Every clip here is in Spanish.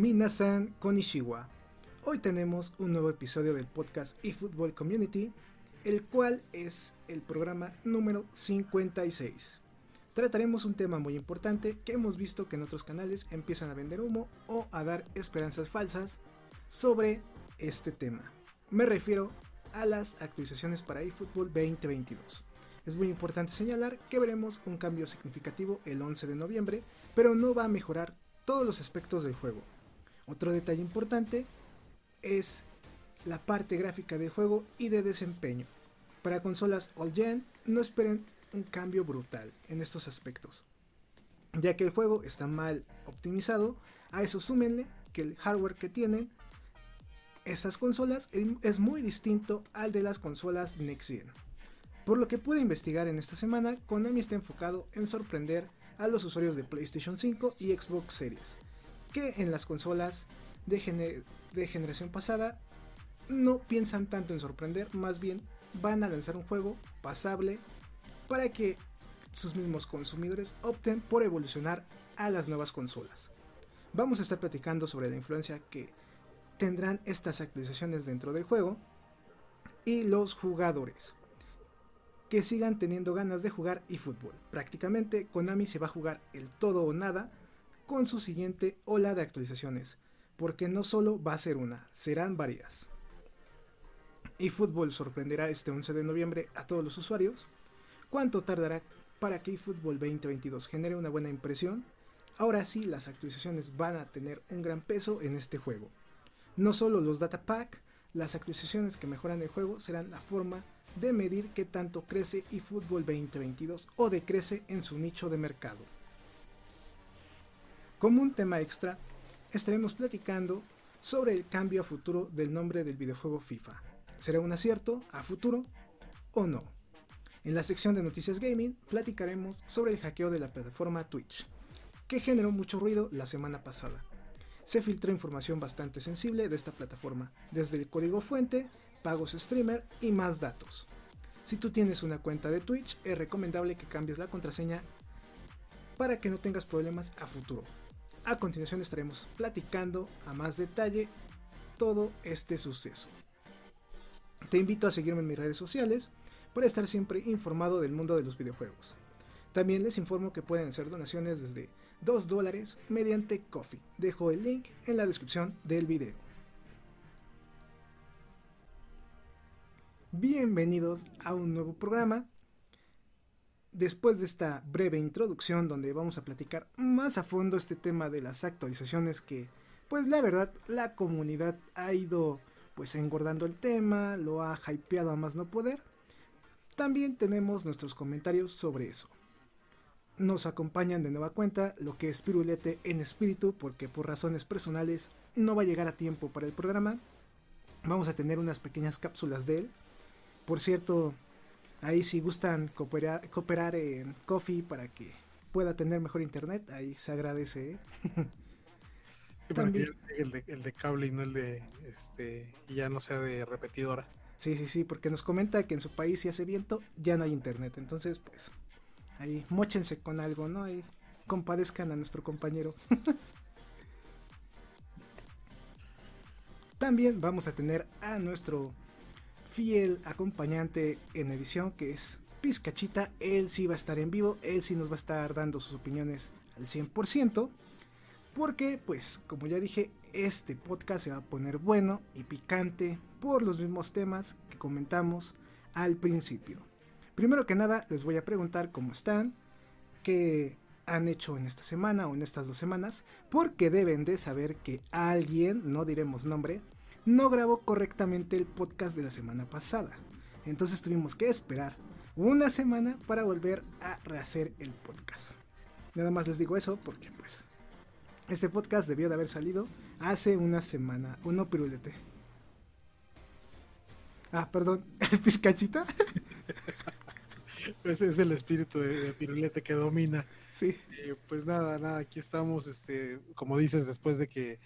Minasan Konishiwa. Hoy tenemos un nuevo episodio del podcast eFootball Community, el cual es el programa número 56. Trataremos un tema muy importante que hemos visto que en otros canales empiezan a vender humo o a dar esperanzas falsas sobre este tema. Me refiero a las actualizaciones para eFootball 2022. Es muy importante señalar que veremos un cambio significativo el 11 de noviembre, pero no va a mejorar todos los aspectos del juego. Otro detalle importante es la parte gráfica del juego y de desempeño. Para consolas all gen no esperen un cambio brutal en estos aspectos, ya que el juego está mal optimizado, a eso súmenle que el hardware que tienen estas consolas es muy distinto al de las consolas Next Gen. Por lo que pude investigar en esta semana, Konami está enfocado en sorprender a los usuarios de PlayStation 5 y Xbox Series, que en las consolas de, generación pasada no piensan tanto en sorprender, más bien van a lanzar un juego pasable para que sus mismos consumidores opten por evolucionar a las nuevas consolas. Vamos a estar platicando sobre la influencia que tendrán estas actualizaciones dentro del juego y los jugadores que sigan teniendo ganas de jugar eFootball. Prácticamente Konami se va a jugar el todo o nada con su siguiente ola de actualizaciones, porque no solo va a ser una, serán varias. eFootball sorprenderá este 11 de noviembre a todos los usuarios. ¿Cuánto tardará para que eFootball 2022 genere una buena impresión? Ahora sí, las actualizaciones van a tener un gran peso en este juego. No solo los data pack, las actualizaciones que mejoran el juego serán la forma de medir qué tanto crece eFootball 2022 o decrece en su nicho de mercado. Como un tema extra, estaremos platicando sobre el cambio a futuro del nombre del videojuego FIFA. ¿Será un acierto a futuro o no? En la sección de noticias gaming platicaremos sobre el hackeo de la plataforma Twitch, que generó mucho ruido la semana pasada. Se filtró información bastante sensible de esta plataforma, desde el código fuente pagos streamer y más datos. Si tú tienes una cuenta de Twitch, es recomendable que cambies la contraseña para que no tengas problemas a futuro. A continuación estaremos platicando a más detalle todo este suceso. Te invito a seguirme en mis redes sociales para estar siempre informado del mundo de los videojuegos. También les informo que pueden hacer donaciones desde 2 dólares mediante Coffee. Dejo el link en la descripción del video. Bienvenidos a un nuevo programa. Después de esta breve introducción donde vamos a platicar más a fondo este tema de las actualizaciones que pues la verdad la comunidad ha ido pues engordando el tema, lo ha hypeado a más no poder. También tenemos nuestros comentarios sobre eso. Nos acompañan de nueva cuenta lo que es Pirulete en espíritu porque por razones personales no va a llegar a tiempo para el programa. Vamos a tener unas pequeñas cápsulas de él por cierto, ahí si gustan cooperar, en Coffee para que pueda tener mejor internet, ahí se agradece. ¿eh? el, de, cable y no el de este ya no sea de repetidora. Sí, sí, sí, porque nos comenta que en su país si hace viento ya no hay internet, entonces pues ahí mochense con algo, ¿no? Ahí compadezcan a nuestro compañero. También vamos a tener a nuestro fiel acompañante en edición que es Pizcachita. Él sí va a estar en vivo, él sí nos va a estar dando sus opiniones al 100%. Porque, pues, como ya dije, este podcast se va a poner bueno y picante por los mismos temas que comentamos al principio. Primero que nada, les voy a preguntar cómo están, qué han hecho en esta semana o en estas dos semanas, porque deben de saber que alguien, no diremos nombre, no grabó correctamente el podcast de la semana pasada. Entonces tuvimos que esperar una semana para volver a rehacer el podcast. Nada más les digo eso porque pues este podcast debió de haber salido hace una semana. Uno pirulete. Ah, perdón, pizcachita. Ese es el espíritu de, pirulete que domina. Sí. Eh, pues nada, nada, aquí estamos, este, como dices, después de que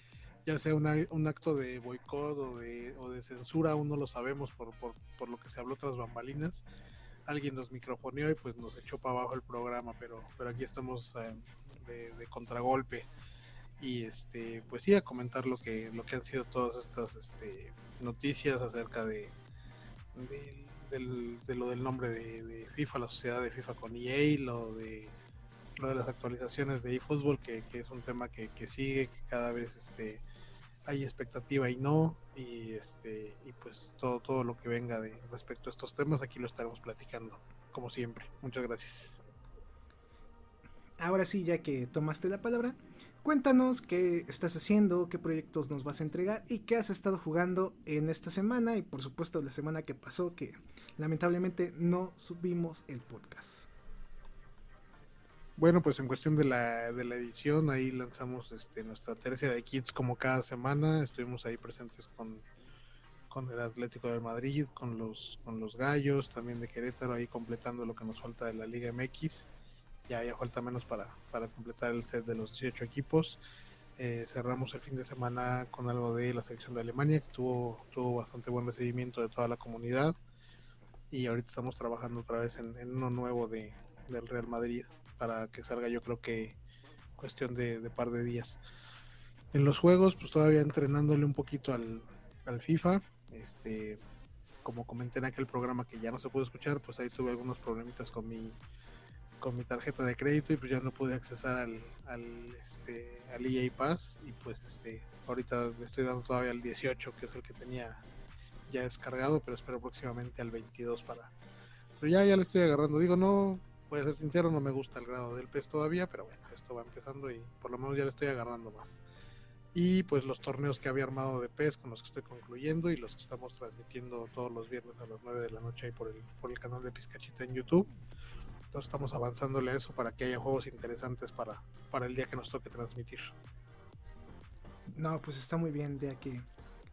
ya sea un acto de boicot o de, o de censura, aún no lo sabemos por, por, por lo que se habló tras bambalinas. Alguien nos microfoneó y pues nos echó para abajo el programa, pero, pero aquí estamos eh, de, de, contragolpe y este pues sí a comentar lo que lo que han sido todas estas este, noticias acerca de, de, lo del nombre de, FIFA, la sociedad de FIFA con EA, lo de lo de las actualizaciones de eFootball, que, que es un tema que, que, sigue, que cada vez este hay expectativa y no, y este, y pues todo, todo lo que venga de respecto a estos temas, aquí lo estaremos platicando, como siempre. Muchas gracias. Ahora sí, ya que tomaste la palabra, Cuéntanos qué estás haciendo, qué proyectos nos vas a entregar y qué has estado jugando en esta semana y por supuesto la semana que pasó que lamentablemente no subimos el podcast. Bueno, pues en cuestión de la, de la edición, ahí lanzamos este, nuestra tercia de kits como cada semana. Estuvimos ahí presentes con, con el Atlético de Madrid, con los, con los Gallos, también de Querétaro, ahí completando lo que nos falta de la Liga MX ya, ya falta menos para, para completar el set de los 18 equipos. Eh, cerramos el fin de semana con algo de la selección de Alemania, que tuvo, tuvo bastante buen recibimiento de toda la comunidad. Y ahorita estamos trabajando otra vez en, uno nuevo de, del Real Madrid para que salga, yo creo que cuestión de, par de días. En los juegos, pues todavía entrenándole un poquito al, al FIFA. Este, como comenté en aquel programa que ya no se pudo escuchar, pues ahí tuve algunos problemitas con mi con mi tarjeta de crédito y pues ya no pude accesar al, al, este, al EA Pass y pues este ahorita le estoy dando todavía al 18 que es el que tenía ya descargado pero espero próximamente al 22 para pero ya ya le estoy agarrando digo no voy a ser sincero no me gusta el grado del PES todavía pero bueno esto va empezando y por lo menos ya le estoy agarrando más y pues los torneos que había armado de PES con los que estoy concluyendo y los que estamos transmitiendo todos los viernes a las 9 de la noche ahí por el, por el canal de Pizcachita en YouTube estamos avanzándole a eso para que haya juegos interesantes para, para el día que nos toque transmitir. No, pues está muy bien, ya que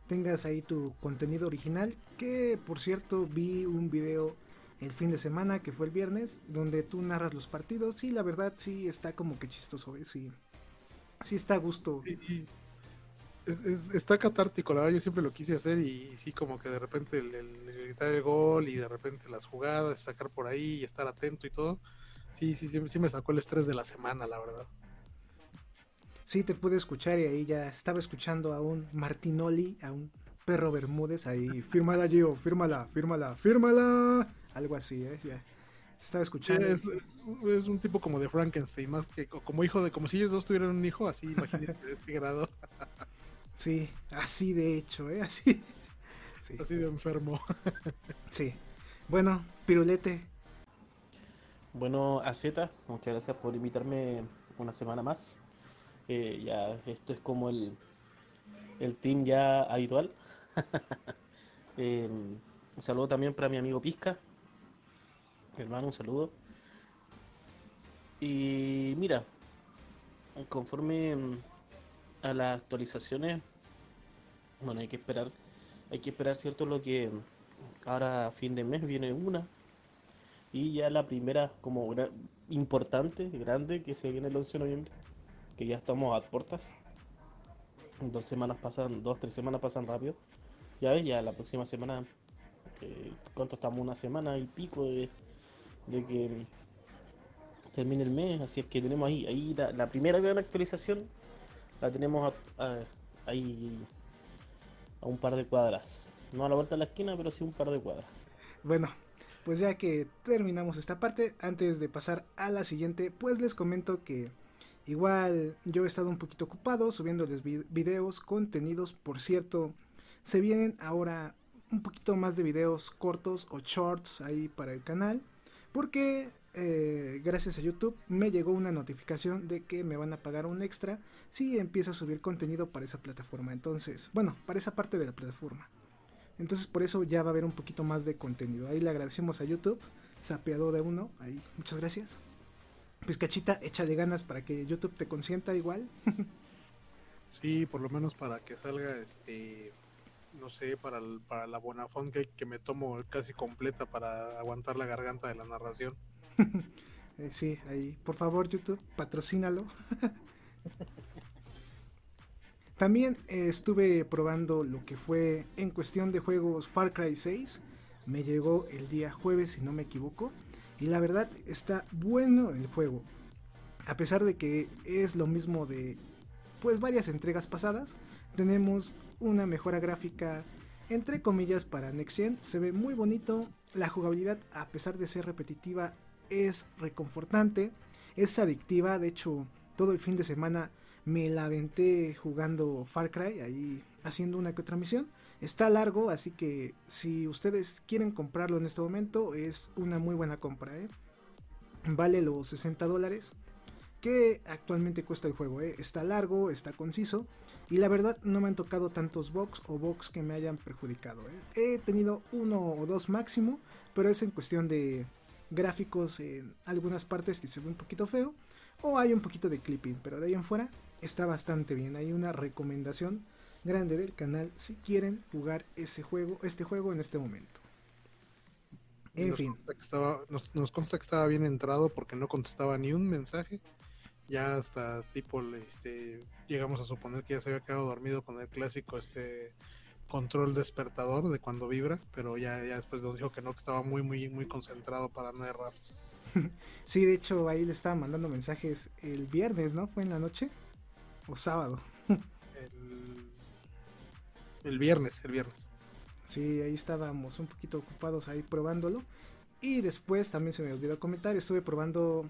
tengas ahí tu contenido original, que por cierto vi un video el fin de semana, que fue el viernes, donde tú narras los partidos. Y la verdad sí está como que chistoso, ¿eh? sí, sí está a gusto. Está catártico, la verdad yo siempre lo quise hacer y sí como que de repente el, el, gritar el gol y de repente las jugadas, sacar por ahí y estar atento y todo, sí, sí, sí, sí me sacó el estrés de la semana, la verdad. Sí, te pude escuchar y ahí ya estaba escuchando a un Martinoli, a un perro Bermúdez ahí, fírmala Gio, fírmala, fírmala, fírmala, algo así, ¿eh? Ya. Estaba escuchando. es, es, un tipo como de Frankenstein, más que como hijo de, como si ellos dos tuvieran un hijo, así, imagínense de este grado. Sí, así de hecho, ¿eh? Así. Así de enfermo. sí. Bueno, Pirulete. Bueno, Z, muchas gracias por invitarme una semana más. Eh, ya esto es como el, el team ya habitual. eh, un saludo también para mi amigo Pisca. Hermano, un saludo. Y mira, conforme a las actualizaciones bueno, hay que esperar, hay que esperar, ¿cierto? Lo que ahora a fin de mes viene una. Y ya la primera como importante, grande, que se viene el 11 de noviembre, que ya estamos a puertas. Dos semanas pasan, dos, tres semanas pasan rápido. Ya ves, ya la próxima semana, eh, ¿cuánto estamos? Una semana y pico de, de que termine el mes. Así es que tenemos ahí, ahí la, primera gran actualización la tenemos ahí a un par de cuadras. No a la vuelta de la esquina, pero sí un par de cuadras. Bueno, pues ya que terminamos esta parte, antes de pasar a la siguiente, pues les comento que igual yo he estado un poquito ocupado subiéndoles videos, contenidos, por cierto, se vienen ahora un poquito más de videos cortos o shorts ahí para el canal, porque eh, gracias a YouTube me llegó una notificación de que me van a pagar un extra si empiezo a subir contenido para esa plataforma. Entonces, bueno, para esa parte de la plataforma. Entonces por eso ya va a haber un poquito más de contenido. Ahí le agradecemos a YouTube sapeado de uno. Ahí, muchas gracias. Pizcachita, échale ganas para que YouTube te consienta igual. sí, por lo menos para que salga este no sé, para, para la Bonafont que, que me tomo casi completa para aguantar la garganta de la narración. Eh, sí, ahí, por favor, YouTube, patrocínalo. También eh, estuve probando lo que fue en cuestión de juegos Far Cry 6. Me llegó el día jueves, si no me equivoco. Y la verdad está bueno el juego. A pesar de que es lo mismo de pues varias entregas pasadas, tenemos una mejora gráfica entre comillas para Next Gen. Se ve muy bonito. La jugabilidad, a pesar de ser repetitiva, es reconfortante. Es adictiva. De hecho, todo el fin de semana me la aventé jugando Far Cry, ahí haciendo una que otra misión. Está largo, así que si ustedes quieren comprarlo en este momento, es una muy buena compra. ¿eh? Vale los 60 dólares que actualmente cuesta el juego. ¿eh? Está largo, está conciso. Y la verdad no me han tocado tantos box o box que me hayan perjudicado. ¿eh? He tenido uno o dos máximo, pero es en cuestión de gráficos en algunas partes que se ve un poquito feo. O hay un poquito de clipping, pero de ahí en fuera está bastante bien. Hay una recomendación grande del canal si quieren jugar ese juego, este juego en este momento. En fin. nos consta que estaba bien entrado porque no contestaba ni un mensaje ya hasta tipo este llegamos a suponer que ya se había quedado dormido con el clásico este control despertador de cuando vibra, pero ya, ya después nos dijo que no, que estaba muy muy muy concentrado para no errar. Sí, de hecho ahí le estaba mandando mensajes el viernes, ¿no? ¿Fue en la noche? ¿O sábado? el, el viernes, el viernes. Sí, ahí estábamos un poquito ocupados ahí probándolo. Y después también se me olvidó comentar, estuve probando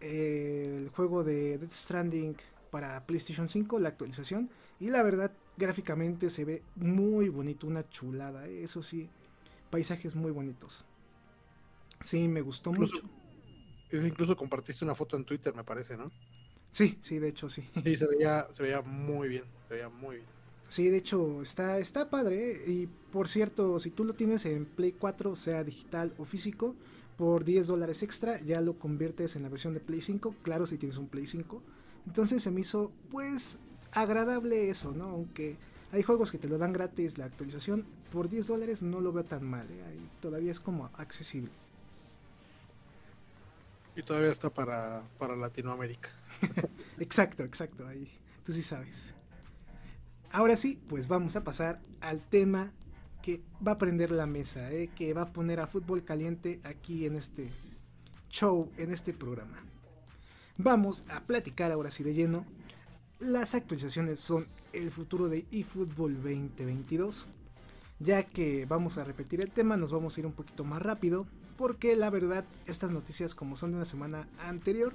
el juego de Death Stranding para PlayStation 5, la actualización. Y la verdad, gráficamente se ve muy bonito, una chulada. ¿eh? Eso sí, paisajes muy bonitos. Sí, me gustó mucho. incluso compartiste una foto en Twitter, me parece, ¿no? Sí, sí, de hecho, sí. Sí, se veía, se veía muy bien, se veía muy bien. Sí, de hecho, está, está padre. ¿eh? Y por cierto, si tú lo tienes en Play 4, sea digital o físico, por 10 dólares extra ya lo conviertes en la versión de Play 5, claro si tienes un Play 5. Entonces se me hizo pues agradable eso, ¿no? Aunque hay juegos que te lo dan gratis la actualización, por 10 dólares no lo veo tan mal, ¿eh? Todavía es como accesible. Y todavía está para, para Latinoamérica. exacto, exacto, ahí tú sí sabes. Ahora sí, pues vamos a pasar al tema que va a prender la mesa, eh, que va a poner a fútbol caliente aquí en este show, en este programa. Vamos a platicar ahora sí de lleno. Las actualizaciones son el futuro de eFootball 2022. Ya que vamos a repetir el tema, nos vamos a ir un poquito más rápido. Porque la verdad, estas noticias, como son de una semana anterior,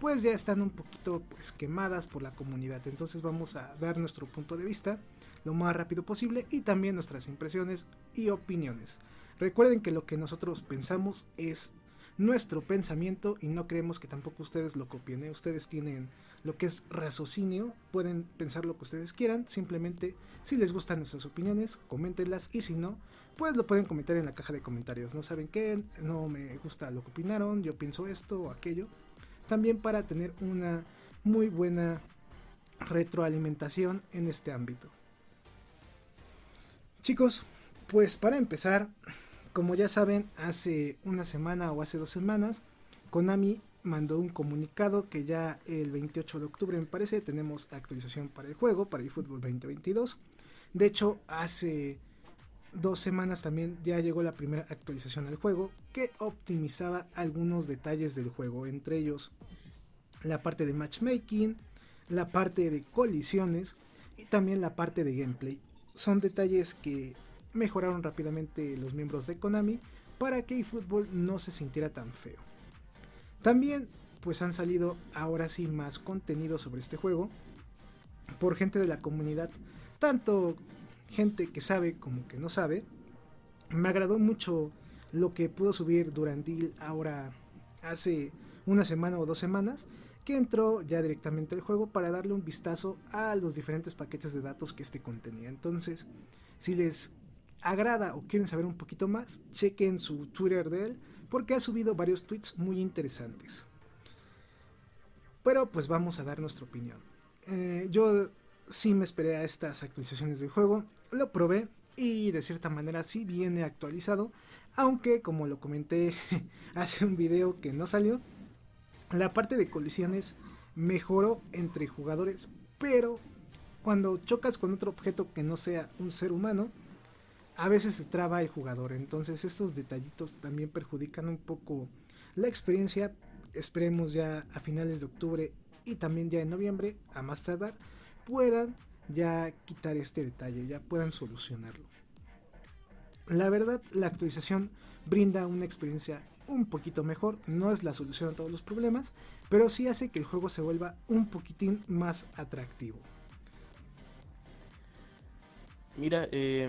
pues ya están un poquito pues, quemadas por la comunidad. Entonces vamos a dar nuestro punto de vista lo más rápido posible y también nuestras impresiones y opiniones. Recuerden que lo que nosotros pensamos es nuestro pensamiento y no creemos que tampoco ustedes lo copien. ¿eh? Ustedes tienen lo que es raciocinio, pueden pensar lo que ustedes quieran, simplemente si les gustan nuestras opiniones, coméntenlas y si no, pues lo pueden comentar en la caja de comentarios. No saben qué, no me gusta lo que opinaron, yo pienso esto o aquello. También para tener una muy buena retroalimentación en este ámbito. Chicos, pues para empezar, como ya saben, hace una semana o hace dos semanas, Konami mandó un comunicado que ya el 28 de octubre me parece tenemos actualización para el juego, para el fútbol 2022. De hecho, hace dos semanas también ya llegó la primera actualización al juego que optimizaba algunos detalles del juego, entre ellos la parte de matchmaking, la parte de colisiones y también la parte de gameplay son detalles que mejoraron rápidamente los miembros de Konami para que eFootball no se sintiera tan feo. También pues han salido ahora sí más contenido sobre este juego por gente de la comunidad, tanto gente que sabe como que no sabe. Me agradó mucho lo que pudo subir Durandil ahora hace una semana o dos semanas que entró ya directamente al juego para darle un vistazo a los diferentes paquetes de datos que este contenía. Entonces, si les agrada o quieren saber un poquito más, chequen su Twitter de él porque ha subido varios tweets muy interesantes. Pero pues vamos a dar nuestra opinión. Eh, yo sí me esperé a estas actualizaciones del juego, lo probé y de cierta manera sí viene actualizado, aunque como lo comenté hace un video que no salió, la parte de colisiones mejoró entre jugadores, pero cuando chocas con otro objeto que no sea un ser humano, a veces se traba el jugador. Entonces estos detallitos también perjudican un poco la experiencia. Esperemos ya a finales de octubre y también ya en noviembre, a más tardar, puedan ya quitar este detalle, ya puedan solucionarlo. La verdad, la actualización brinda una experiencia un poquito mejor, no es la solución a todos los problemas, pero sí hace que el juego se vuelva un poquitín más atractivo. Mira, eh,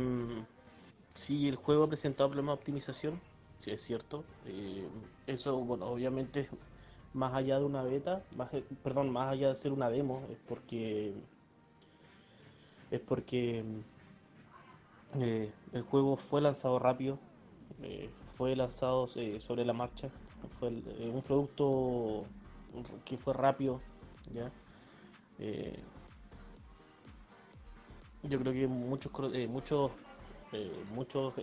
si el juego ha presentado problemas de optimización, sí es cierto. Eh, eso, bueno, obviamente, más allá de una beta, más, perdón, más allá de ser una demo, es porque es porque eh, el juego fue lanzado rápido, eh, fue lanzado eh, sobre la marcha, fue un producto que fue rápido, ¿ya? yo creo que muchos muchos muchos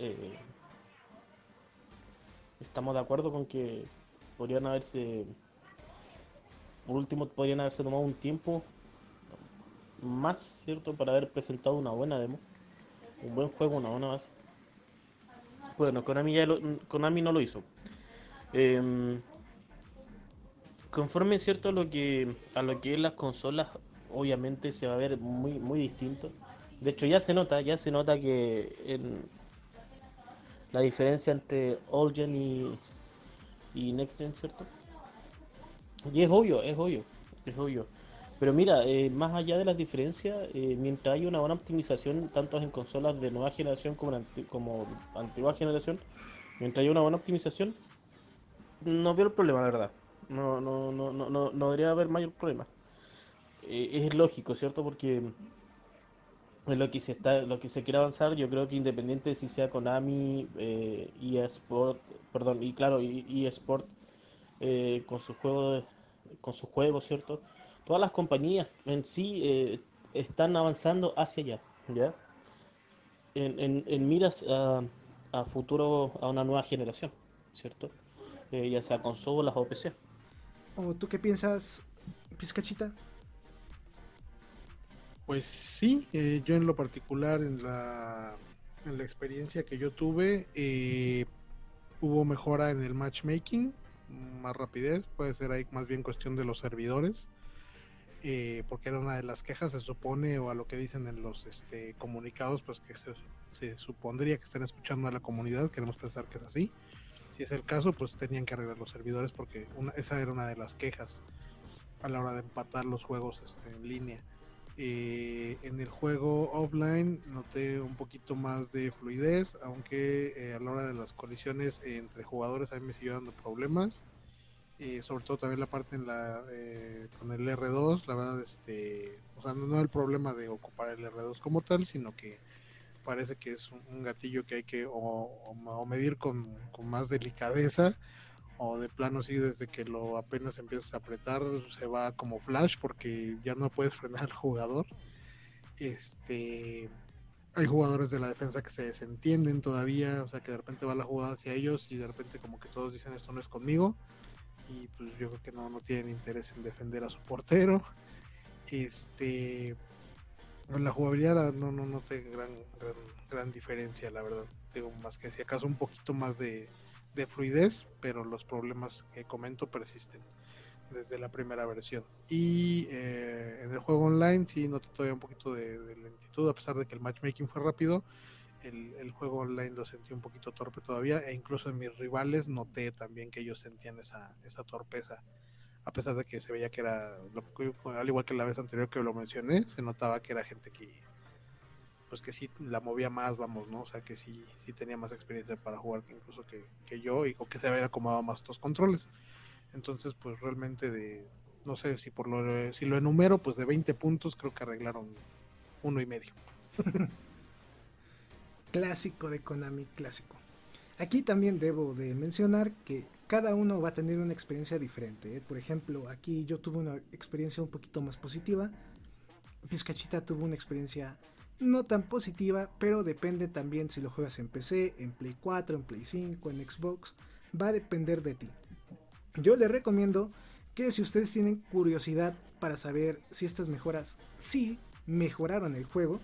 estamos de acuerdo con que podrían haberse por último podrían haberse tomado un tiempo más, ¿cierto? Para haber presentado una buena demo, un buen juego, una buena base. Bueno, Konami, ya Konami no lo hizo. Eh, conforme cierto a lo que a lo que es las consolas, obviamente se va a ver muy muy distinto. De hecho ya se nota, ya se nota que en la diferencia entre Old Gen y, y Next Gen, ¿cierto? Y es obvio, es obvio, es obvio. Pero mira, eh, más allá de las diferencias, eh, mientras hay una buena optimización, tanto en consolas de nueva generación como, como antigua generación, mientras hay una buena optimización, no veo el problema, la verdad. No, no, no, no, no, no debería haber mayor problema. Eh, es lógico, ¿cierto? Porque lo que se está, lo que se quiere avanzar, yo creo que independiente de si sea Konami, eh, eSport, perdón, y claro, eSport con su juego, con su juego, ¿cierto? Todas las compañías en sí eh, están avanzando hacia allá, ¿ya? En, miras a, futuro, a una nueva generación, ¿cierto? Eh, ya sea consolas o PC. ¿O tú qué piensas, Pizcachita? Pues sí, eh, yo en lo particular, en la, en la experiencia que yo tuve, hubo mejora en el matchmaking, más rapidez, puede ser ahí más bien cuestión de los servidores eh, porque era una de las quejas, se supone, o a lo que dicen en los este, comunicados, pues que se, supondría que están escuchando a la comunidad, queremos pensar que es así. Si es el caso, pues tenían que arreglar los servidores porque esa era una de las quejas a la hora de empatar los juegos este, en línea. Eh, en el juego offline noté un poquito más de fluidez, aunque eh, a la hora de las colisiones entre jugadores a mí me siguió dando problemas y sobre todo también la parte en la eh, con el R2 la verdad este o sea no, el problema de ocupar el R2 como tal sino que parece que es un, gatillo que hay que o, medir con, más delicadeza o de plano sí desde que lo apenas empiezas a apretar se va como flash porque ya no puedes frenar al jugador. Este hay jugadores de la defensa que se desentienden todavía o sea que de repente va la jugada hacia ellos y de repente como que todos dicen esto no es conmigo y pues yo creo que no, no tienen interés en defender a su portero. Este, la jugabilidad no, no noté gran, gran, gran diferencia, la verdad. Tengo más que si acaso un poquito más de, de fluidez, pero los problemas que comento persisten desde la primera versión. Y eh, en el juego online sí noté todavía un poquito de, lentitud, a pesar de que el matchmaking fue rápido el, juego online lo sentí un poquito torpe todavía e incluso en mis rivales noté también que ellos sentían esa, esa torpeza a pesar de que se veía que era al igual que la vez anterior que lo mencioné se notaba que era gente que pues que sí la movía más vamos no o sea que sí sí tenía más experiencia para jugar incluso que, que yo y que se habían acomodado más estos controles. Entonces pues realmente de no sé si por lo si lo enumero pues de 20 puntos creo que arreglaron uno y medio Clásico de Konami, clásico. Aquí también debo de mencionar que cada uno va a tener una experiencia diferente. ¿eh? Por ejemplo, aquí yo tuve una experiencia un poquito más positiva. Pizcachita tuvo una experiencia no tan positiva, pero depende también si lo juegas en PC, en Play 4, en Play 5, en Xbox. Va a depender de ti. Yo les recomiendo que si ustedes tienen curiosidad para saber si estas mejoras sí mejoraron el juego,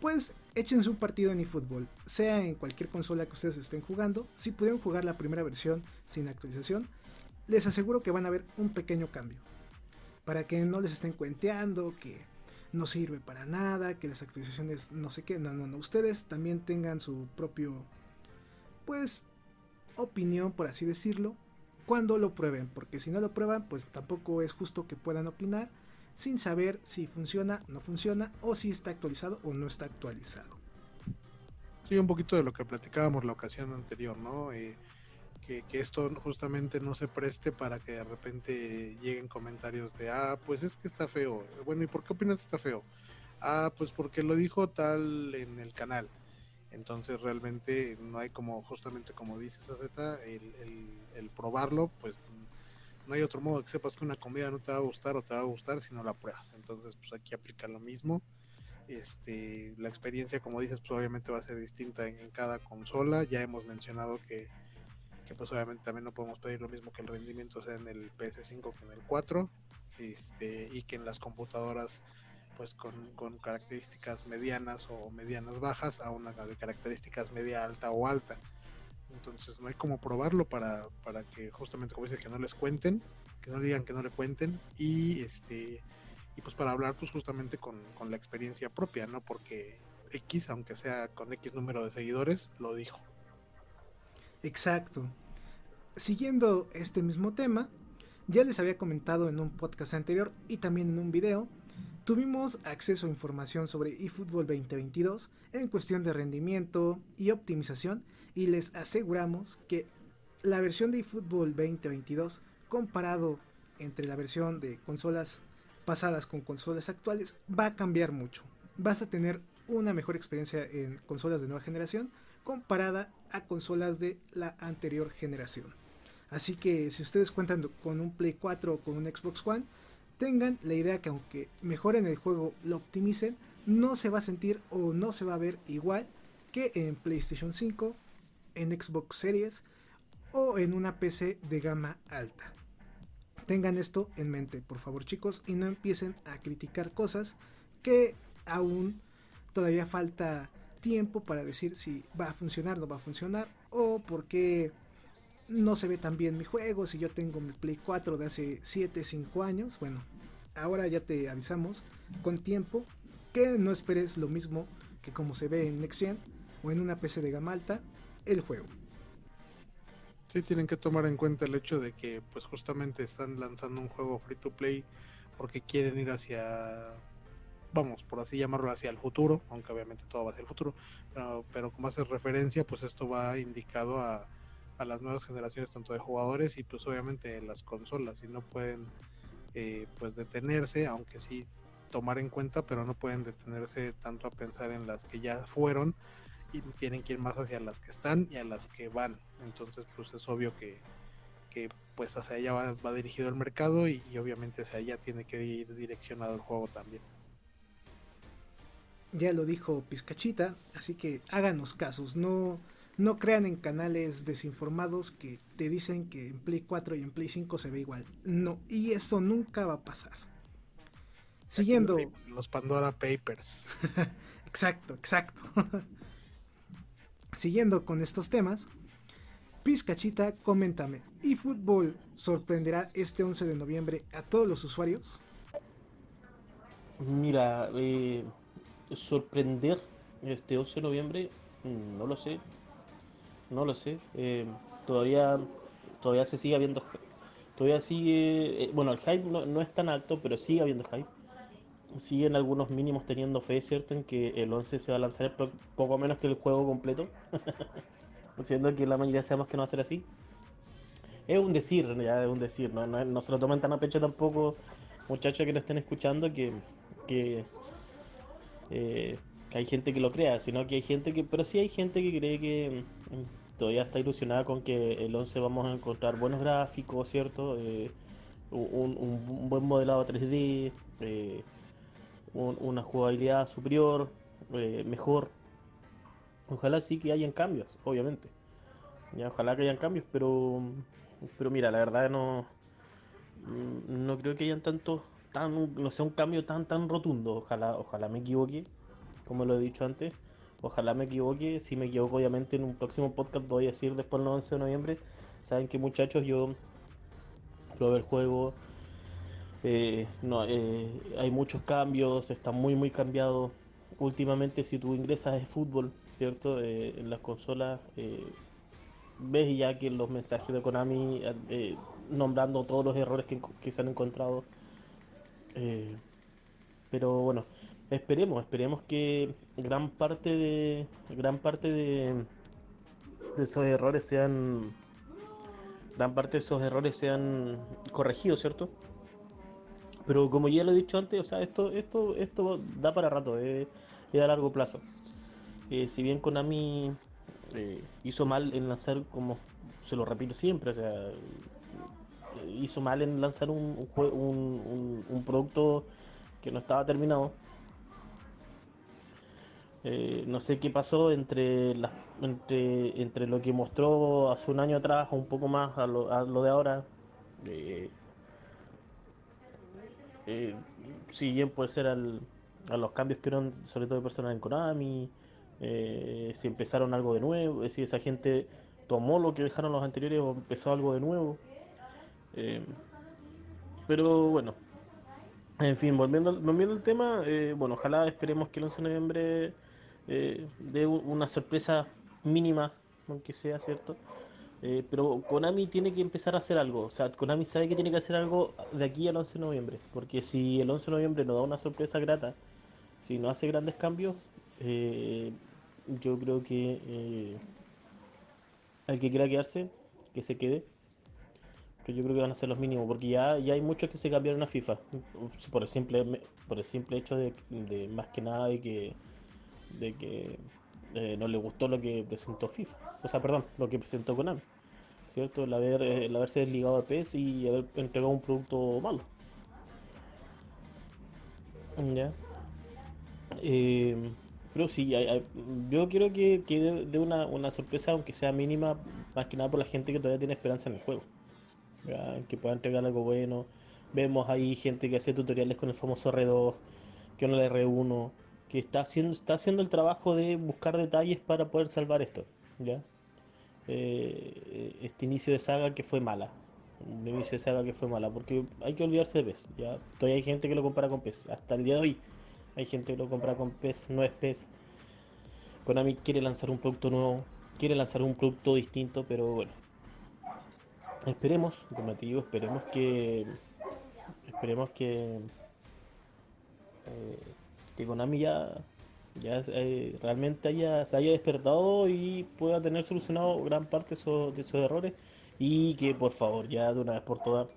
pues echen su partido en eFootball, sea en cualquier consola que ustedes estén jugando. Si pudieron jugar la primera versión sin actualización, les aseguro que van a ver un pequeño cambio. Para que no les estén cuenteando que no sirve para nada, que las actualizaciones no sé qué. No, no, no. Ustedes también tengan su propio, pues, opinión, por así decirlo, cuando lo prueben. Porque si no lo prueban, pues tampoco es justo que puedan opinar sin saber si funciona, no funciona o si está actualizado o no está actualizado. Sí, un poquito de lo que platicábamos la ocasión anterior, ¿no? Eh, que, esto justamente no se preste para que de repente lleguen comentarios de, ah, pues es que está feo. Bueno, ¿y por qué opinas que está feo? Ah, pues porque lo dijo tal en el canal. Entonces realmente no hay como, justamente como dice Z, el, el, el probarlo, pues no hay otro modo que sepas que una comida no te va a gustar o te va a gustar si no la pruebas. Entonces, pues aquí aplica lo mismo. Este, la experiencia, como dices, pues obviamente va a ser distinta en, cada consola. Ya hemos mencionado que, que, pues obviamente también no podemos pedir lo mismo que el rendimiento sea en el PS5 que en el 4. Este, y que en las computadoras pues con, con, características medianas o medianas bajas a una de características media alta o alta. Entonces no hay como probarlo para, para que justamente como dice que no les cuenten, que no digan que no le cuenten y este y pues para hablar pues justamente con, con la experiencia propia, ¿no? Porque X, aunque sea con X número de seguidores, lo dijo. Exacto. Siguiendo este mismo tema, ya les había comentado en un podcast anterior y también en un video, tuvimos acceso a información sobre eFootball 2022 en cuestión de rendimiento y optimización y les aseguramos que la versión de eFootball 2022 comparado entre la versión de consolas pasadas con consolas actuales va a cambiar mucho. Vas a tener una mejor experiencia en consolas de nueva generación comparada a consolas de la anterior generación. Así que si ustedes cuentan con un Play 4 o con un Xbox One, tengan la idea que aunque mejoren el juego, lo optimicen, no se va a sentir o no se va a ver igual que en PlayStation 5, en Xbox Series o en una PC de gama alta. Tengan esto en mente, por favor chicos, y no empiecen a criticar cosas que aún todavía falta tiempo para decir si va a funcionar no va a funcionar, o porque no se ve tan bien mi juego, si yo tengo mi Play 4 de hace 7, 5 años, bueno, ahora ya te avisamos con tiempo que no esperes lo mismo que como se ve en Next o en una PC de gama alta, el juego. Sí, tienen que tomar en cuenta el hecho de que pues justamente están lanzando un juego free to play porque quieren ir hacia, vamos, por así llamarlo, hacia el futuro, aunque obviamente todo va hacia el futuro, pero, como hace referencia, pues esto va indicado a, a, las nuevas generaciones tanto de jugadores y pues obviamente las consolas y no pueden eh, pues detenerse, aunque sí tomar en cuenta, pero no pueden detenerse tanto a pensar en las que ya fueron y tienen que ir más hacia las que están y a las que van. Entonces, pues es obvio que, que pues hacia allá va, dirigido el mercado y, obviamente hacia allá tiene que ir direccionado el juego también. Ya lo dijo Pizcachita, así que háganos casos, no, no crean en canales desinformados que te dicen que en Play 4 y en Play 5 se ve igual. No, y eso nunca va a pasar. Siguiendo. Los Pandora Papers. exacto, exacto. Siguiendo con estos temas, Pizcachita, coméntame, ¿y fútbol sorprenderá este 11 de noviembre a todos los usuarios? Mira, eh, sorprender este 11 de noviembre, mm, no lo sé, no lo sé, eh, todavía, todavía se sigue habiendo, todavía sigue, eh, bueno, el hype no, no es tan alto, pero sigue habiendo hype siguen algunos mínimos teniendo fe, ¿cierto? En que el 11 se va a lanzar poco menos que el juego completo. Siendo que la mayoría sabemos que no va a ser así. Es un decir, ya es un decir, ¿no? No, se lo tomen tan a pecho tampoco, muchachos que lo estén escuchando, que, que, eh, que, hay gente que lo crea, sino que hay gente que, pero sí hay gente que cree que, todavía está ilusionada con que el 11 vamos a encontrar buenos gráficos, ¿cierto? Eh, un, buen modelado 3D, eh, una jugabilidad superior, eh, mejor. Ojalá sí que hayan cambios, obviamente. Ya, ojalá que hayan cambios, pero pero mira, la verdad no no creo que hayan tanto tan no sea un cambio tan tan rotundo. Ojalá ojalá me equivoque, como lo he dicho antes. Ojalá me equivoque. Si me equivoco, obviamente en un próximo podcast voy a decir después del 11 de noviembre. Saben que muchachos, yo probé el juego. Eh, no, eh, hay muchos cambios, está muy muy cambiado. Últimamente si tú ingresas de fútbol, ¿cierto? Eh, en las consolas ves ya que los mensajes de Konami nombrando todos los errores que, que se han encontrado. pero bueno, esperemos, esperemos que gran parte de gran parte de, de esos errores sean gran parte de esos errores sean corregidos, ¿cierto? Pero como ya lo he dicho antes, o sea, esto esto esto da para rato, es, a largo plazo. Eh, si bien Konami eh, hizo mal en lanzar, como se lo repito siempre, o sea, hizo mal en lanzar un, un, un, producto que no estaba terminado, eh, no sé qué pasó entre, la, entre, entre lo que mostró hace un año atrás o un poco más a lo, a lo de ahora. Eh, eh, si bien puede ser al, a los cambios que eran sobre todo de personas en Konami, si empezaron algo de nuevo, si esa gente tomó lo que dejaron los anteriores o empezó algo de nuevo. pero bueno, en fin, volviendo, volviendo al tema, bueno, ojalá esperemos que el 11 de noviembre eh, de una sorpresa mínima, aunque sea cierto. Eh, pero Konami tiene que empezar a hacer algo. O sea, Konami sabe que tiene que hacer algo de aquí al 11 de noviembre. Porque si el 11 de noviembre nos da una sorpresa grata, si no hace grandes cambios, eh, yo creo que eh, al que quiera quedarse, que se quede. Pero yo creo que van a ser los mínimos. Porque ya, ya hay muchos que se cambiaron a FIFA. Por el simple, por el simple hecho de, de más que nada de que de que eh, no le gustó lo que presentó FIFA, o sea, perdón, lo que presentó Konami, ¿cierto? El, haber, el haberse desligado de PES y haber entregado un producto malo. Ya. Eh, pero sí, yo quiero que, que dé una, una, sorpresa, aunque sea mínima, más que nada por la gente que todavía tiene esperanza en el juego. Que pueda entregar algo bueno. Vemos ahí gente que hace tutoriales con el famoso R2, que no el R1 que está haciendo, está haciendo el trabajo de buscar detalles para poder salvar esto. ¿ya? Eh, este inicio de saga que fue mala. Un inicio de saga que fue mala, porque hay que olvidarse de PES. ¿ya? Todavía hay gente que lo compara con PES. Hasta el día de hoy hay gente que lo compara con PES, no es PES. Konami quiere lanzar un producto nuevo, quiere lanzar un producto distinto, pero bueno. Esperemos, como te digo, esperemos que. Esperemos que. Eh, que Konami ya, ya eh, realmente haya, se haya despertado y pueda tener solucionado gran parte de esos, errores. Y que por favor ya de una vez por todas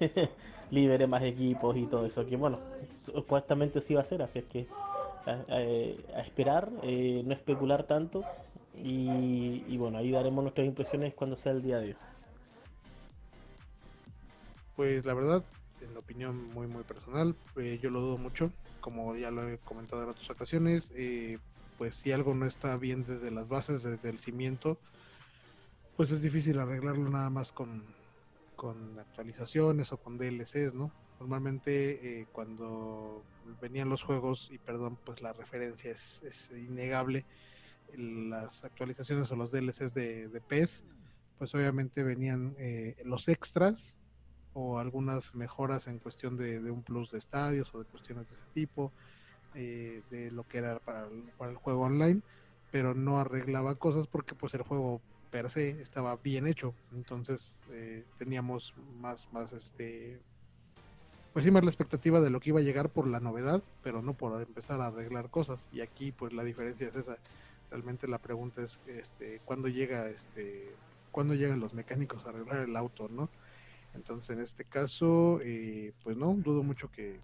libere más equipos y todo eso que bueno supuestamente sí va a ser así es que a, esperar eh, no especular tanto. Y, y, bueno ahí daremos nuestras impresiones cuando sea el día de hoy. Pues la verdad en la opinión muy muy personal eh, yo lo dudo mucho como ya lo he comentado en otras ocasiones, eh, pues si algo no está bien desde las bases, desde el cimiento, pues es difícil arreglarlo nada más con, con actualizaciones o con DLCs, ¿no? Normalmente eh, cuando venían los juegos, y perdón, pues la referencia es, es innegable, las actualizaciones o los DLCs de, de PES, pues obviamente venían eh, los extras o algunas mejoras en cuestión de, un plus de estadios o de cuestiones de ese tipo, eh, de lo que era para el, juego online, pero no arreglaba cosas porque pues el juego per se estaba bien hecho, entonces eh, teníamos más, más este, pues sí más la expectativa de lo que iba a llegar por la novedad, pero no por empezar a arreglar cosas, y aquí pues la diferencia es esa, realmente la pregunta es, este, ¿cuándo llega este, cuándo llegan los mecánicos a arreglar el auto, no? Entonces, en este caso, eh, pues no, dudo mucho que,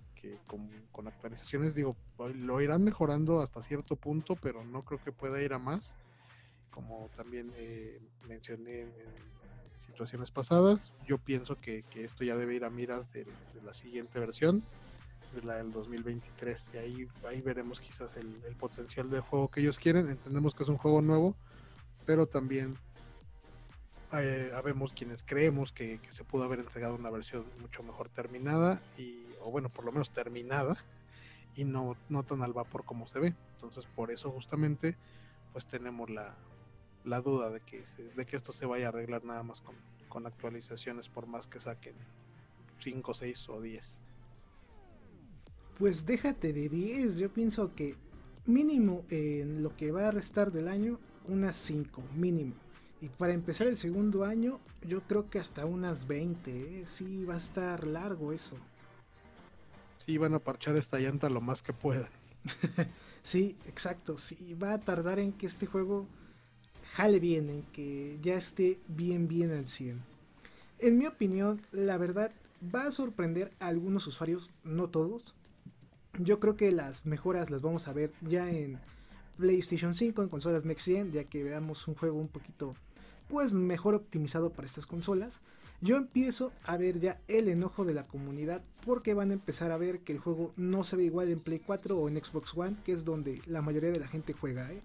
con, actualizaciones, digo, lo irán mejorando hasta cierto punto, pero no creo que pueda ir a más. como también eh, mencioné en, situaciones pasadas, yo pienso que, esto ya debe ir a miras de, la siguiente versión, de la del 2023, y ahí, ahí veremos quizás el, potencial del juego que ellos quieren. Entendemos que es un juego nuevo, pero también eh, habemos quienes creemos que, se pudo haber entregado una versión mucho mejor terminada, y, o bueno, por lo menos terminada, y no, no tan al vapor como se ve. Entonces, por eso justamente, pues tenemos la, la duda de que, de que esto se vaya a arreglar nada más con, actualizaciones, por más que saquen 5, 6 o 10. Pues déjate de 10, yo pienso que mínimo en lo que va a restar del año, unas 5, mínimo. Y para empezar el segundo año, yo creo que hasta unas 20, ¿eh? sí va a estar largo eso. Sí, van a parchar esta llanta lo más que puedan. sí, exacto, sí, va a tardar en que este juego jale bien, en que ya esté bien, bien al 100. En mi opinión, la verdad va a sorprender a algunos usuarios, no todos. Yo creo que las mejoras las vamos a ver ya en PlayStation 5, en consolas Next Gen, ya que veamos un juego un poquito pues mejor optimizado para estas consolas. Yo empiezo a ver ya el enojo de la comunidad porque van a empezar a ver que el juego no se ve igual en Play 4 o en Xbox One, que es donde la mayoría de la gente juega. ¿eh?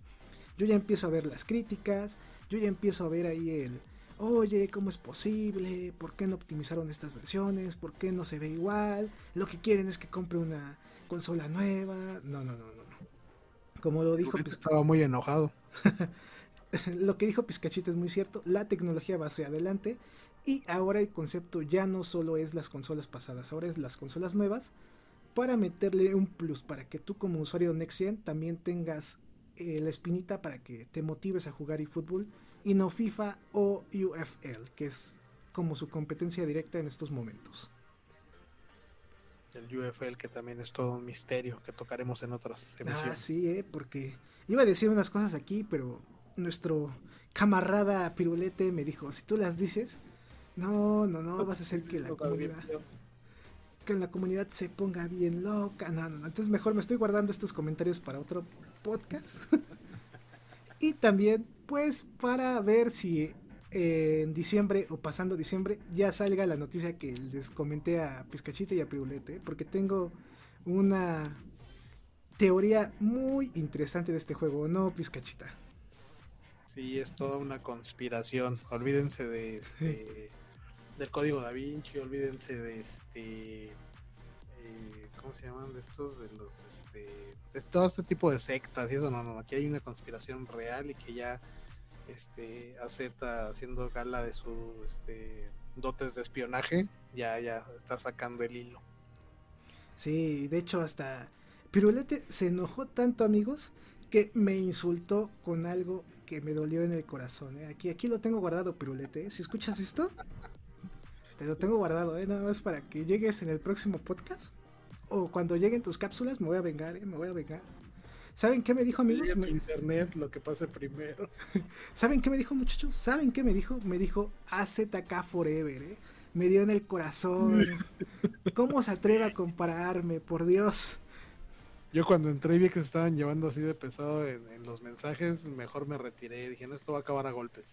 yo ya empiezo a ver las críticas, yo ya empiezo a ver ahí el, oye, ¿cómo es posible? ¿Por qué no optimizaron estas versiones? ¿Por qué no se ve igual? Lo que quieren es que compre una consola nueva. No, no, no, no. Como lo dijo... Estaba muy enojado. lo que dijo Pizcachita es muy cierto. La tecnología va hacia adelante. Y ahora el concepto ya no solo es las consolas pasadas, ahora es las consolas nuevas. Para meterle un plus para que tú como usuario Next Gen también tengas eh, la espinita para que te motives a jugar eFootball y no FIFA o UFL, que es como su competencia directa en estos momentos. El UFL que también es todo un misterio que tocaremos en otras ah, emisiones. Ah, sí, eh, porque iba a decir unas cosas aquí, pero nuestro camarada Pirulete me dijo, si tú las dices, no, no, no, vas a hacer que la comunidad que la comunidad se ponga bien loca. No, no, no. Entonces mejor me estoy guardando estos comentarios para otro podcast. y también, pues, para ver si en diciembre o pasando diciembre ya salga la noticia que les comenté a Pizcachita y a Pirulete, porque tengo una teoría muy interesante de este juego, ¿no, Pizcachita? Sí, es toda una conspiración. Olvídense de este, del código da Vinci, olvídense de este eh, ¿cómo se llaman de estos? De los de todo este tipo de sectas y eso, no, no, aquí hay una conspiración real y que ya este Azeta haciendo gala de sus este, dotes de espionaje, ya, ya está sacando el hilo. Sí, de hecho hasta Pirulete se enojó tanto amigos que me insultó con algo que me dolió en el corazón. ¿eh? Aquí, aquí lo tengo guardado, Pirulete. ¿eh? Si escuchas esto, te lo tengo guardado, ¿eh? nada más para que llegues en el próximo podcast o cuando lleguen tus cápsulas me voy a vengar, ¿eh? me voy a vengar. ¿Saben qué me dijo, amigos? internet, lo que pase primero. ¿Saben qué me dijo, muchachos? ¿Saben qué me dijo? Me dijo AZK Forever, ¿eh? Me dio en el corazón. ¿Cómo se atreve a compararme? Por Dios. Yo cuando entré y vi que se estaban llevando así de pesado en, los mensajes, mejor me retiré. Dije, no, esto va a acabar a golpes.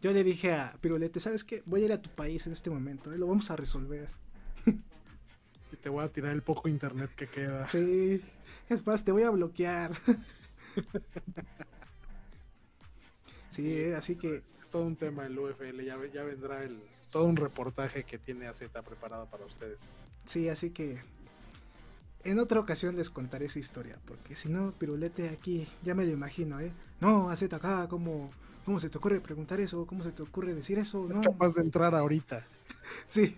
Yo le dije a Pirulete, ¿sabes qué? Voy a ir a tu país en este momento, ¿eh? lo vamos a resolver y te voy a tirar el poco internet que queda. Sí, es más, te voy a bloquear. sí, eh, así que... Es todo un tema el UFL, ya, ya vendrá el todo un reportaje que tiene AZ preparado para ustedes. Sí, así que en otra ocasión les contaré esa historia, porque si no, Pirulete aquí, ya me lo imagino, ¿eh? No, AZ acá, ¿cómo, ¿cómo se te ocurre preguntar eso? ¿Cómo se te ocurre decir eso? No. capaz de entrar ahorita. sí,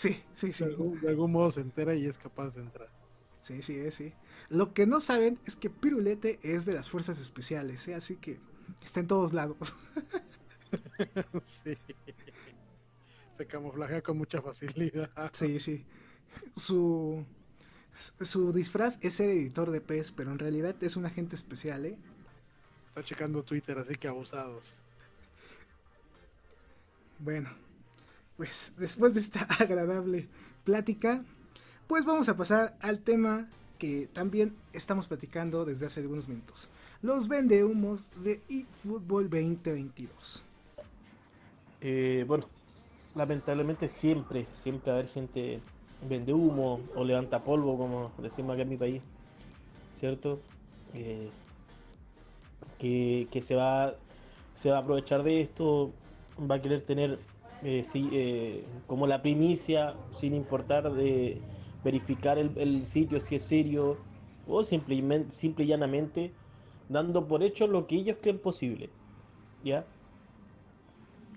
Sí, sí, sí. De algún, modo se entera y es capaz de entrar. Sí, sí, sí. Lo que no saben es que Pirulete es de las fuerzas especiales, ¿eh? así que está en todos lados. sí. Se camuflajea con mucha facilidad. Sí, sí. Su, su disfraz es ser editor de pez, pero en realidad es un agente especial, ¿eh? Está checando Twitter, así que abusados. Bueno, pues después de esta agradable plática, pues vamos a pasar al tema que también estamos platicando desde hace algunos minutos. los vendehumos de eFootball 2022? Eh, bueno, lamentablemente siempre, siempre va a haber gente vende humo o levanta polvo, como decimos acá en mi país, ¿cierto? Eh, que, que, se va se va a aprovechar de esto, va a querer tener eh, eh, como la primicia, sin importar de verificar el, sitio si es serio, o simplemente, simple y llanamente dando por hecho lo que ellos creen posible. ¿Ya?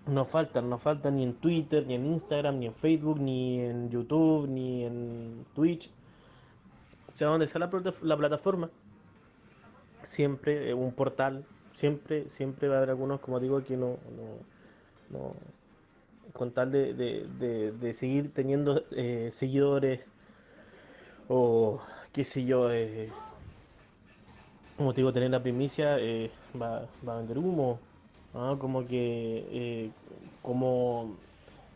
No faltan, no faltan ni en Twitter, ni en Instagram, ni en Facebook, ni en YouTube, ni en Twitch. Sea donde sea la, la plataforma. Siempre eh, un portal, siempre, siempre va a haber algunos, como digo, que no, no, con tal de, de, seguir teniendo eh, seguidores o qué sé yo, eh, como digo, tener la primicia eh, va, va, a vender humo. Como que, eh, como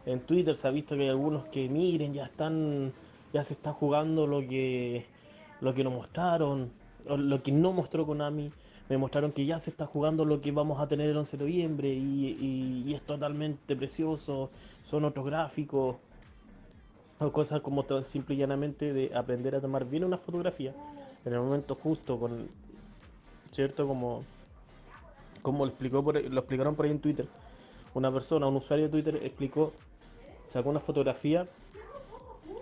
en Twitter se ha visto que hay algunos que miren, ya están, ya se está jugando lo que, lo que nos mostraron, lo que no mostró Konami. Me mostraron que ya se está jugando lo que vamos a tener el 11 de noviembre y, y es totalmente precioso, son otros gráficos, o cosas como simple y llanamente de aprender a tomar bien una fotografía en el momento justo, con cierto como como lo explicó lo explicaron por ahí en Twitter. Una persona, un usuario de Twitter explicó, sacó una fotografía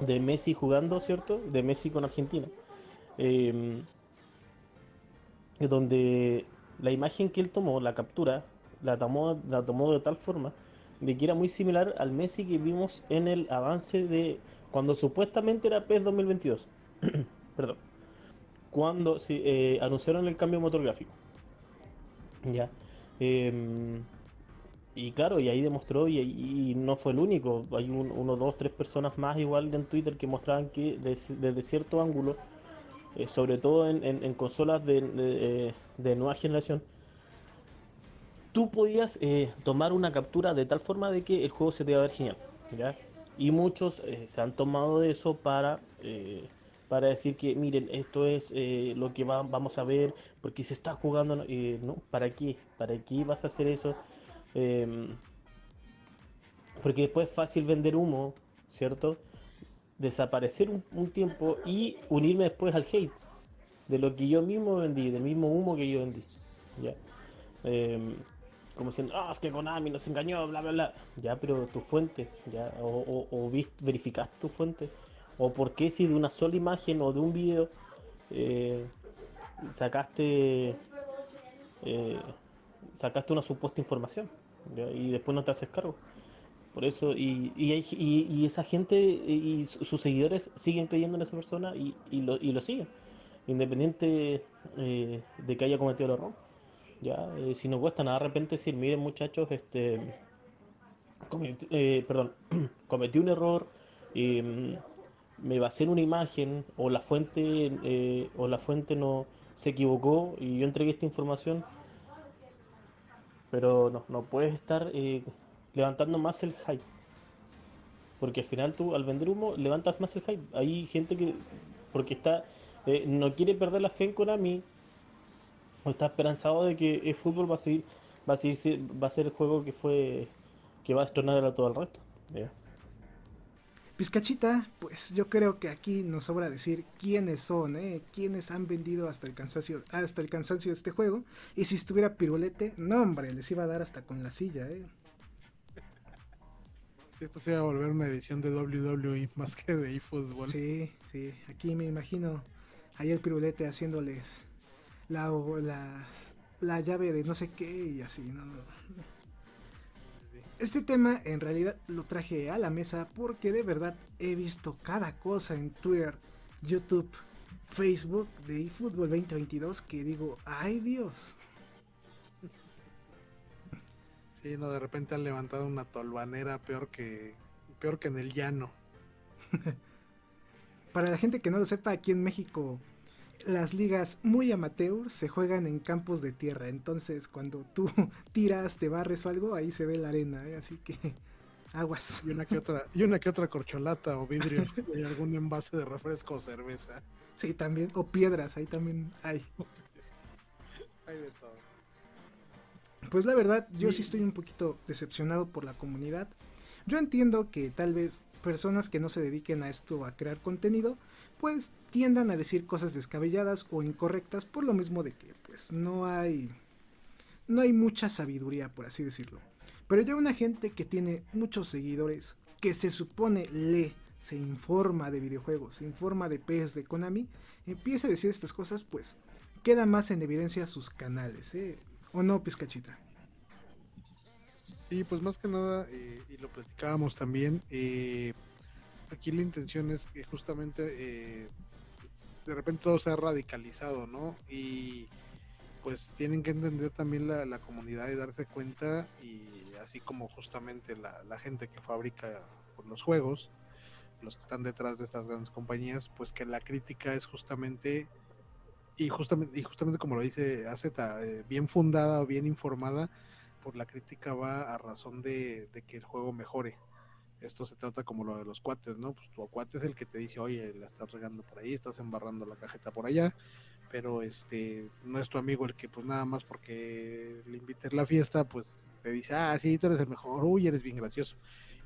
de Messi jugando, ¿cierto? De Messi con Argentina. Em, donde la imagen que él tomó, la captura, la tomó, de tal forma de que era muy similar al Messi que vimos en el avance de cuando supuestamente era PES 2022. Perdón. Cuando eh, anunciaron el cambio motográfico. Ya. Em, y claro, y ahí demostró, y, no fue el único, hay uno, dos, tres personas más igual en Twitter que mostraban que desde cierto ángulo, eh, sobre todo en, consolas de, nueva generación, tú podías eh, tomar una captura de tal forma de que el juego se te iba a ver genial. Y muchos eh, se han tomado de eso para para decir que miren, esto es eh, lo que vamos a ver, porque se está jugando, eh, ¿no? ¿Para qué? ¿Para qué vas a hacer eso? Em, porque después es fácil vender humo, ¿cierto? Desaparecer un, tiempo y unirme después al hate de lo que yo mismo vendí, del mismo humo que yo vendí. ¿ya? Em, como diciendo, ah, es que Konami nos engañó, bla, bla, bla. Ya, pero tu fuente, ya, o, o, o verificaste tu fuente o por qué si de una sola imagen o de un video eh, sacaste eh, sacaste una supuesta información y después no te haces cargo. Por eso y, y, esa gente y sus seguidores siguen creyendo en esa persona y, lo, y lo siguen independiente eh, de que haya cometido el error ya si no cuesta nada de repente decir miren muchachos este perdón cometí un error y me basé en una imagen o la fuente eh, o la fuente no se equivocó y yo entregué esta información pero no, no puedes estar eh, levantando más el hype. Porque al final tú al vender humo levantas más el hype. Hay gente que porque está eh, no quiere perder la fe en Konami o está esperanzado de que el fútbol va a seguir va a seguir va a ser el juego que fue que va a destronar a todo el resto Pizcachita, pues yo creo que aquí nos sobra decir quiénes son, ¿eh? quiénes han vendido hasta el cansancio, hasta el cansancio de este juego. Y si estuviera Pirulete, no hombre, les iba a dar hasta con la silla, ¿eh? esto se va a volver una edición de WWE más que de eFootball. Sí, sí, aquí me imagino ahí el Pirulete haciéndoles la, la, la llave de no sé qué y así, ¿no? Este tema en realidad lo traje a la mesa porque de verdad he visto cada cosa en Twitter, YouTube, Facebook de eFootball 2022 que digo, ay Dios. Sí, no, de repente han levantado una tolvanera peor que peor que en el llano. Para la gente que no lo sepa, aquí en México las ligas muy amateur se juegan en campos de tierra. Entonces, cuando tú tiras, te barres o algo, ahí se ve la arena. ¿eh? Así que aguas. Y una que otra, y una que otra corcholata o vidrio y algún envase de refresco o cerveza. Sí, también. O piedras, ahí también hay. Hay de todo. Pues la verdad, yo sí estoy un poquito decepcionado por la comunidad. Yo entiendo que tal vez personas que no se dediquen a esto, a crear contenido, pues tiendan a decir cosas descabelladas o incorrectas por lo mismo de que pues no hay no hay mucha sabiduría por así decirlo. Pero ya una gente que tiene muchos seguidores, que se supone lee, se informa de videojuegos, se informa de PS de Konami, empieza a decir estas cosas, pues queda más en evidencia sus canales, ¿eh? ¿O no, Pizcachita? Sí, pues más que nada, eh, y lo platicábamos también, eh, aquí la intención es que justamente eh, de repente todo se ha radicalizado, ¿no? Y pues tienen que entender también la, comunidad y darse cuenta, y así como justamente la, gente que fabrica los juegos, los que están detrás de estas grandes compañías, pues que la crítica es justamente y justamente y justamente como lo dice Azeta, bien fundada o bien informada, por la crítica va a razón de, que el juego mejore esto se trata como lo de los cuates, ¿no? Pues tu cuate es el que te dice, oye, la estás regando por ahí, estás embarrando la cajeta por allá, pero este no es tu amigo el que pues nada más porque le invité a la fiesta, pues te dice, ah, sí, tú eres el mejor, uy, eres bien gracioso.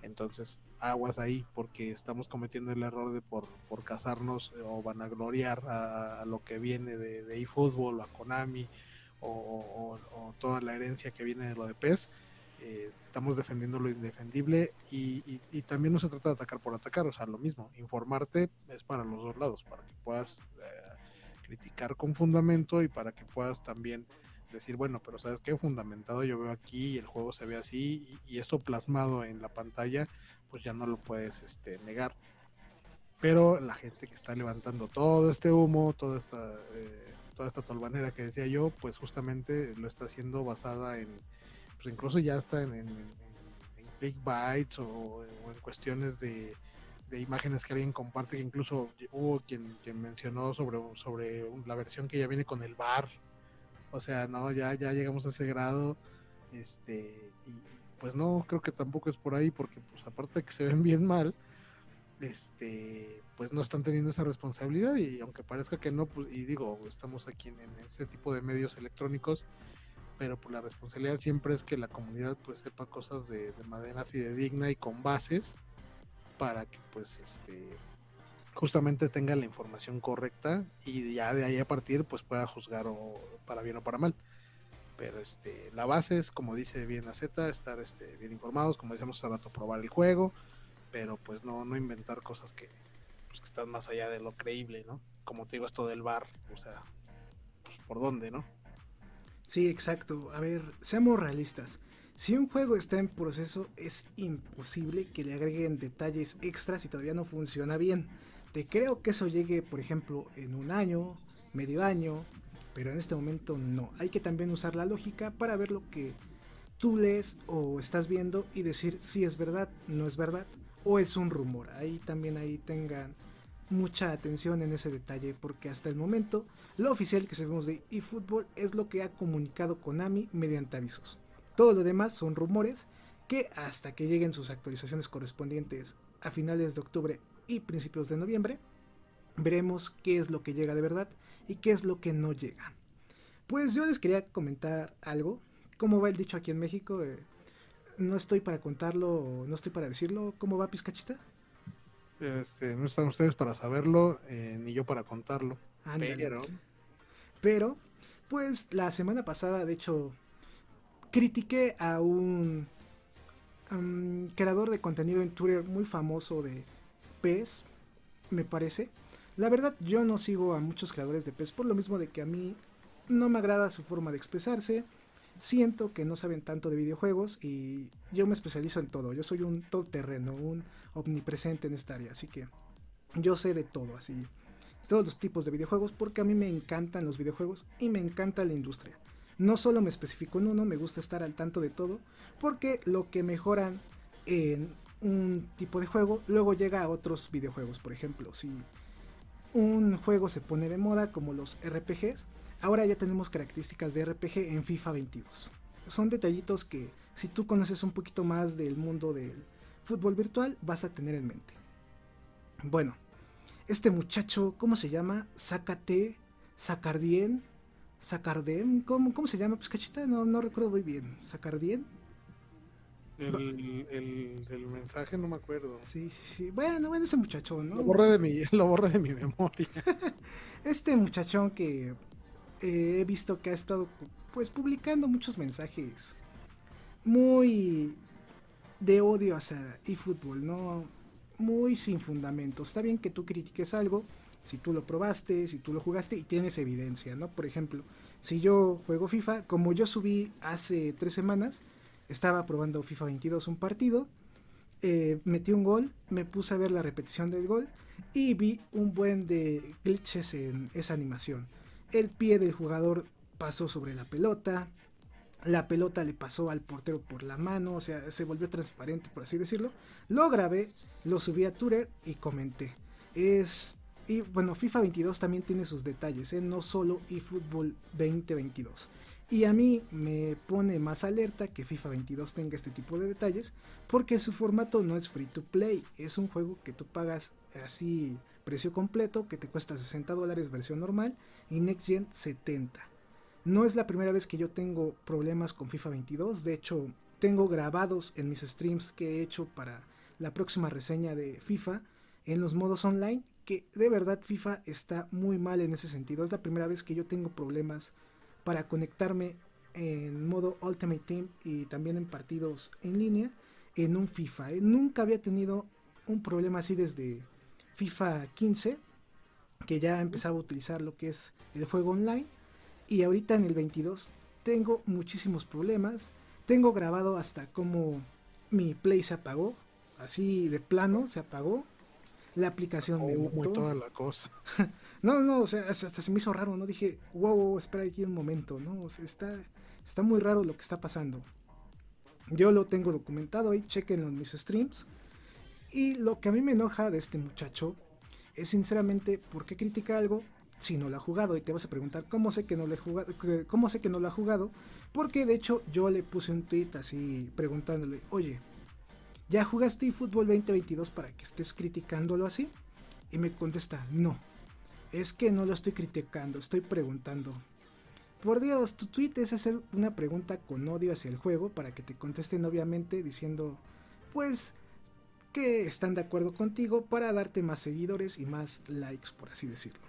Entonces, aguas ahí, porque estamos cometiendo el error de por, por casarnos o vanagloriar a, a lo que viene de, de eFootball o a Konami o, o, toda la herencia que viene de lo de PES eh, estamos defendiendo lo indefendible y, también no se trata de atacar por atacar, o sea, lo mismo, informarte es para los dos lados, para que puedas eh, criticar con fundamento y para que puedas también decir, bueno, pero sabes qué, fundamentado yo veo aquí y el juego se ve así y, esto plasmado en la pantalla, pues ya no lo puedes este, negar. Pero la gente que está levantando todo este humo, toda esta, eh, toda esta tolvanera que decía yo, pues justamente lo está haciendo basada en pues incluso ya está en, en, bytes o, en cuestiones de, imágenes que alguien comparte, que incluso hubo quien, mencionó sobre, sobre la versión que ya viene con el bar. O sea, no, ya, ya llegamos a ese grado. Este, y pues no, creo que tampoco es por ahí, porque pues aparte de que se ven bien mal, este, pues no están teniendo esa responsabilidad y aunque parezca que no, pues, y digo, estamos aquí en, en este tipo de medios electrónicos, pero pues la responsabilidad siempre es que la comunidad pues sepa cosas de, manera fidedigna y con bases para que pues este justamente tenga la información correcta y ya de ahí a partir pues pueda juzgar o para bien o para mal. Pero este la base es como dice bien la Z estar este bien informados como decíamos hace rato probar el juego pero pues no no inventar cosas que pues, que están más allá de lo creíble no como te digo esto del bar o sea pues por dónde no Sí, exacto. A ver, seamos realistas. Si un juego está en proceso, es imposible que le agreguen detalles extras y todavía no funciona bien. Te creo que eso llegue, por ejemplo, en un año, medio año, pero en este momento no. Hay que también usar la lógica para ver lo que tú lees o estás viendo y decir si es verdad, no es verdad o es un rumor. Ahí también ahí tengan mucha atención en ese detalle porque hasta el momento lo oficial que sabemos de eFootball es lo que ha comunicado Konami mediante avisos. Todo lo demás son rumores que hasta que lleguen sus actualizaciones correspondientes a finales de octubre y principios de noviembre, veremos qué es lo que llega de verdad y qué es lo que no llega. Pues yo les quería comentar algo. ¿Cómo va el dicho aquí en México? Eh, no estoy para contarlo, no estoy para decirlo. ¿Cómo va Pizcachita? Este, no están ustedes para saberlo, eh, ni yo para contarlo. Pero... pero, pues la semana pasada, de hecho, critiqué a un creador de contenido en Twitter muy famoso de PES, me parece. La verdad, yo no sigo a muchos creadores de PES por lo mismo de que a mí no me agrada su forma de expresarse. Siento que no saben tanto de videojuegos y yo me especializo en todo. Yo soy un todoterreno, un omnipresente en esta área. Así que yo sé de todo, así. Todos los tipos de videojuegos porque a mí me encantan los videojuegos y me encanta la industria. No solo me especifico en uno, me gusta estar al tanto de todo porque lo que mejoran en un tipo de juego luego llega a otros videojuegos. Por ejemplo, si un juego se pone de moda como los RPGs, ahora ya tenemos características de RPG en FIFA 22. Son detallitos que si tú conoces un poquito más del mundo del fútbol virtual vas a tener en mente. Bueno, este muchacho, ¿cómo se llama? Sácate, Sacardien, Sacardem, ¿cómo, ¿cómo se llama? Pues cachita, no, no recuerdo muy bien. ¿Sacardien? El, el, el, mensaje no me acuerdo. Sí, sí, sí. Bueno, bueno, ese muchachón, ¿no? Lo borré de mi, lo borré de mi memoria. este muchachón que eh, he visto que ha estado pues publicando muchos mensajes muy de odio hacia eFootball, ¿no? Muy sin fundamento. Está bien que tú critiques algo, si tú lo probaste, si tú lo jugaste y tienes evidencia, ¿no? Por ejemplo, si yo juego FIFA, como yo subí hace tres semanas, estaba probando FIFA 22 un partido, eh, metí un gol, me puse a ver la repetición del gol y vi un buen de glitches en esa animación. El pie del jugador pasó sobre la pelota, la pelota le pasó al portero por la mano, o sea, se volvió transparente, por así decirlo. Lo grabé, lo subí a Twitter y comenté. Es y bueno, FIFA 22 también tiene sus detalles, ¿eh? no solo eFootball 2022. Y a mí me pone más alerta que FIFA 22 tenga este tipo de detalles, porque su formato no es free to play, es un juego que tú pagas así precio completo, que te cuesta 60 dólares versión normal y Next Gen 70. No es la primera vez que yo tengo problemas con FIFA 22, de hecho tengo grabados en mis streams que he hecho para la próxima reseña de FIFA en los modos online, que de verdad FIFA está muy mal en ese sentido. Es la primera vez que yo tengo problemas para conectarme en modo Ultimate Team y también en partidos en línea en un FIFA. ¿eh? Nunca había tenido un problema así desde FIFA 15, que ya empezaba a utilizar lo que es el juego online. Y ahorita en el 22 tengo muchísimos problemas. Tengo grabado hasta cómo mi play se apagó. Así de plano se apagó. La aplicación oh, toda la cosa. no, no, o sea, hasta, se me hizo raro, ¿no? Dije, wow, espera aquí un momento, ¿no? está, está muy raro lo que está pasando. Yo lo tengo documentado ahí, chequenlo en mis streams. Y lo que a mí me enoja de este muchacho es sinceramente por qué critica algo si no lo ha jugado. Y te vas a preguntar cómo sé que no lo he jugado, cómo sé que no lo ha jugado. Porque de hecho yo le puse un tweet así preguntándole, oye, ¿ya jugaste eFootball 2022 para que estés criticándolo así? Y me contesta, no, es que no lo estoy criticando, estoy preguntando. Por Dios, tu tweet es hacer una pregunta con odio hacia el juego para que te contesten obviamente diciendo, pues, que están de acuerdo contigo para darte más seguidores y más likes, por así decirlo.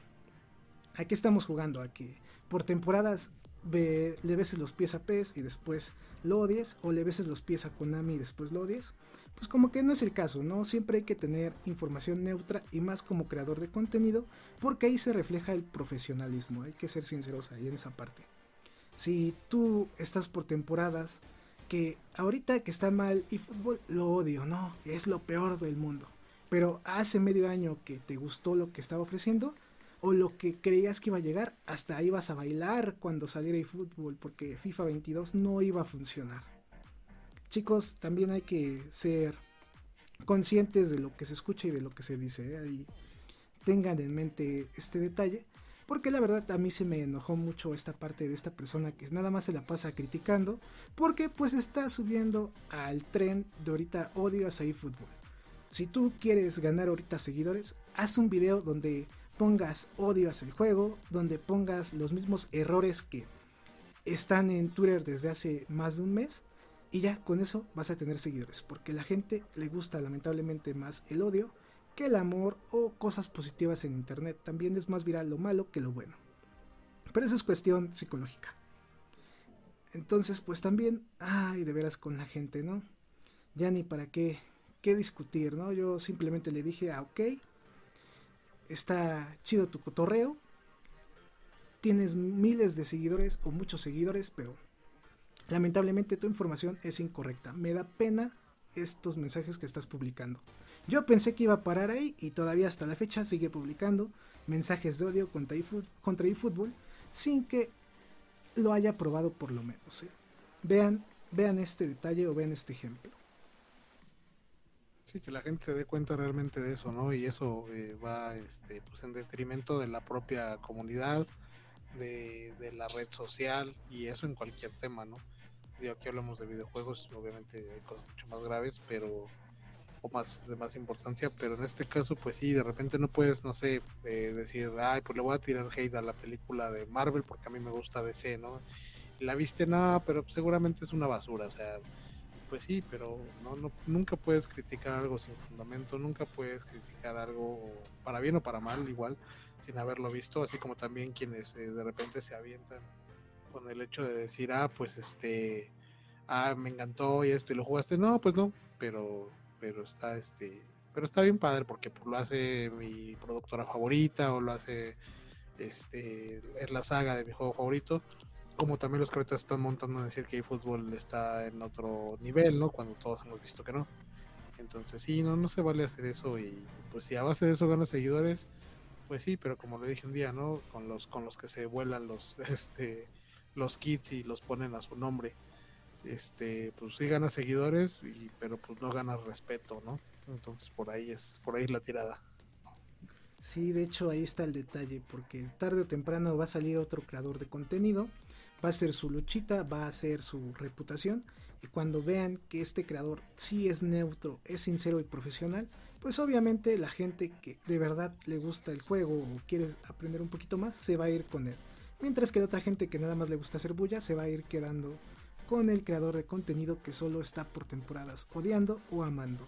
Aquí estamos jugando a que por temporadas le beses los pies a PES y después lo odies, o le beses los pies a Konami y después lo odies. Pues como que no es el caso, ¿no? Siempre hay que tener información neutra y más como creador de contenido, porque ahí se refleja el profesionalismo, hay que ser sinceros ahí en esa parte. Si tú estás por temporadas que ahorita que está mal y fútbol lo odio, no, es lo peor del mundo. Pero hace medio año que te gustó lo que estaba ofreciendo, o lo que creías que iba a llegar, hasta ibas a bailar cuando saliera el fútbol, porque FIFA 22 no iba a funcionar. Chicos, también hay que ser conscientes de lo que se escucha y de lo que se dice. ¿eh? tengan en mente este detalle. Porque la verdad a mí se me enojó mucho esta parte de esta persona que nada más se la pasa criticando. Porque pues está subiendo al tren de ahorita odio a eFootball. Si tú quieres ganar ahorita seguidores, haz un video donde pongas odio hacia el juego, donde pongas los mismos errores que están en Twitter desde hace más de un mes y ya con eso vas a tener seguidores, porque la gente le gusta lamentablemente más el odio que el amor o cosas positivas en internet. También es más viral lo malo que lo bueno. Pero eso es cuestión psicológica. Entonces, pues también, ay, de veras con la gente, ¿no? Ya ni para qué, qué discutir, ¿no? Yo simplemente le dije, ah, ok, está chido tu cotorreo, tienes miles de seguidores o muchos seguidores, pero lamentablemente tu información es incorrecta. Me da pena estos mensajes que estás publicando. Yo pensé que iba a parar ahí y todavía hasta la fecha sigue publicando mensajes de odio contra eFootball sin que lo haya probado por lo menos. ¿eh? Vean, vean este detalle o vean este ejemplo. Sí, que la gente se dé cuenta realmente de eso, ¿no? Y eso eh, va este, pues en detrimento de la propia comunidad, de, la red social y eso en cualquier tema, ¿no? Digo, aquí hablamos de videojuegos, obviamente hay cosas mucho más graves, pero o más de más importancia, pero en este caso pues sí, de repente no puedes, no sé, eh, decir, ay, pues le voy a tirar hate a la película de Marvel porque a mí me gusta DC, ¿no? la viste, no, pero seguramente es una basura, o sea, pues sí, pero no, no, nunca puedes criticar algo sin fundamento, nunca puedes criticar algo para bien o para mal, igual, sin haberlo visto, así como también quienes eh, de repente se avientan con el hecho de decir, ah, pues este, ah, me encantó y esto, y lo jugaste, no, pues no, pero, pero está, este, pero está bien padre porque lo hace mi productora favorita o lo hace, este, es la saga de mi juego favorito, como también los que están montando a decir que el fútbol está en otro nivel, ¿no? Cuando todos hemos visto que no. Entonces sí, no, no se vale hacer eso y pues si a base de eso ganas seguidores, pues sí, pero como lo dije un día, ¿no? Con los, con los que se vuelan los, este, los kits y los ponen a su nombre, este, pues sí ganas seguidores, y, pero pues no ganas respeto, ¿no? Entonces por ahí es, por ahí es la tirada. Sí, de hecho ahí está el detalle, porque tarde o temprano va a salir otro creador de contenido va a ser su luchita, va a ser su reputación. Y cuando vean que este creador sí es neutro, es sincero y profesional, pues obviamente la gente que de verdad le gusta el juego o quiere aprender un poquito más, se va a ir con él. Mientras que la otra gente que nada más le gusta hacer bulla, se va a ir quedando con el creador de contenido que solo está por temporadas, odiando o amando.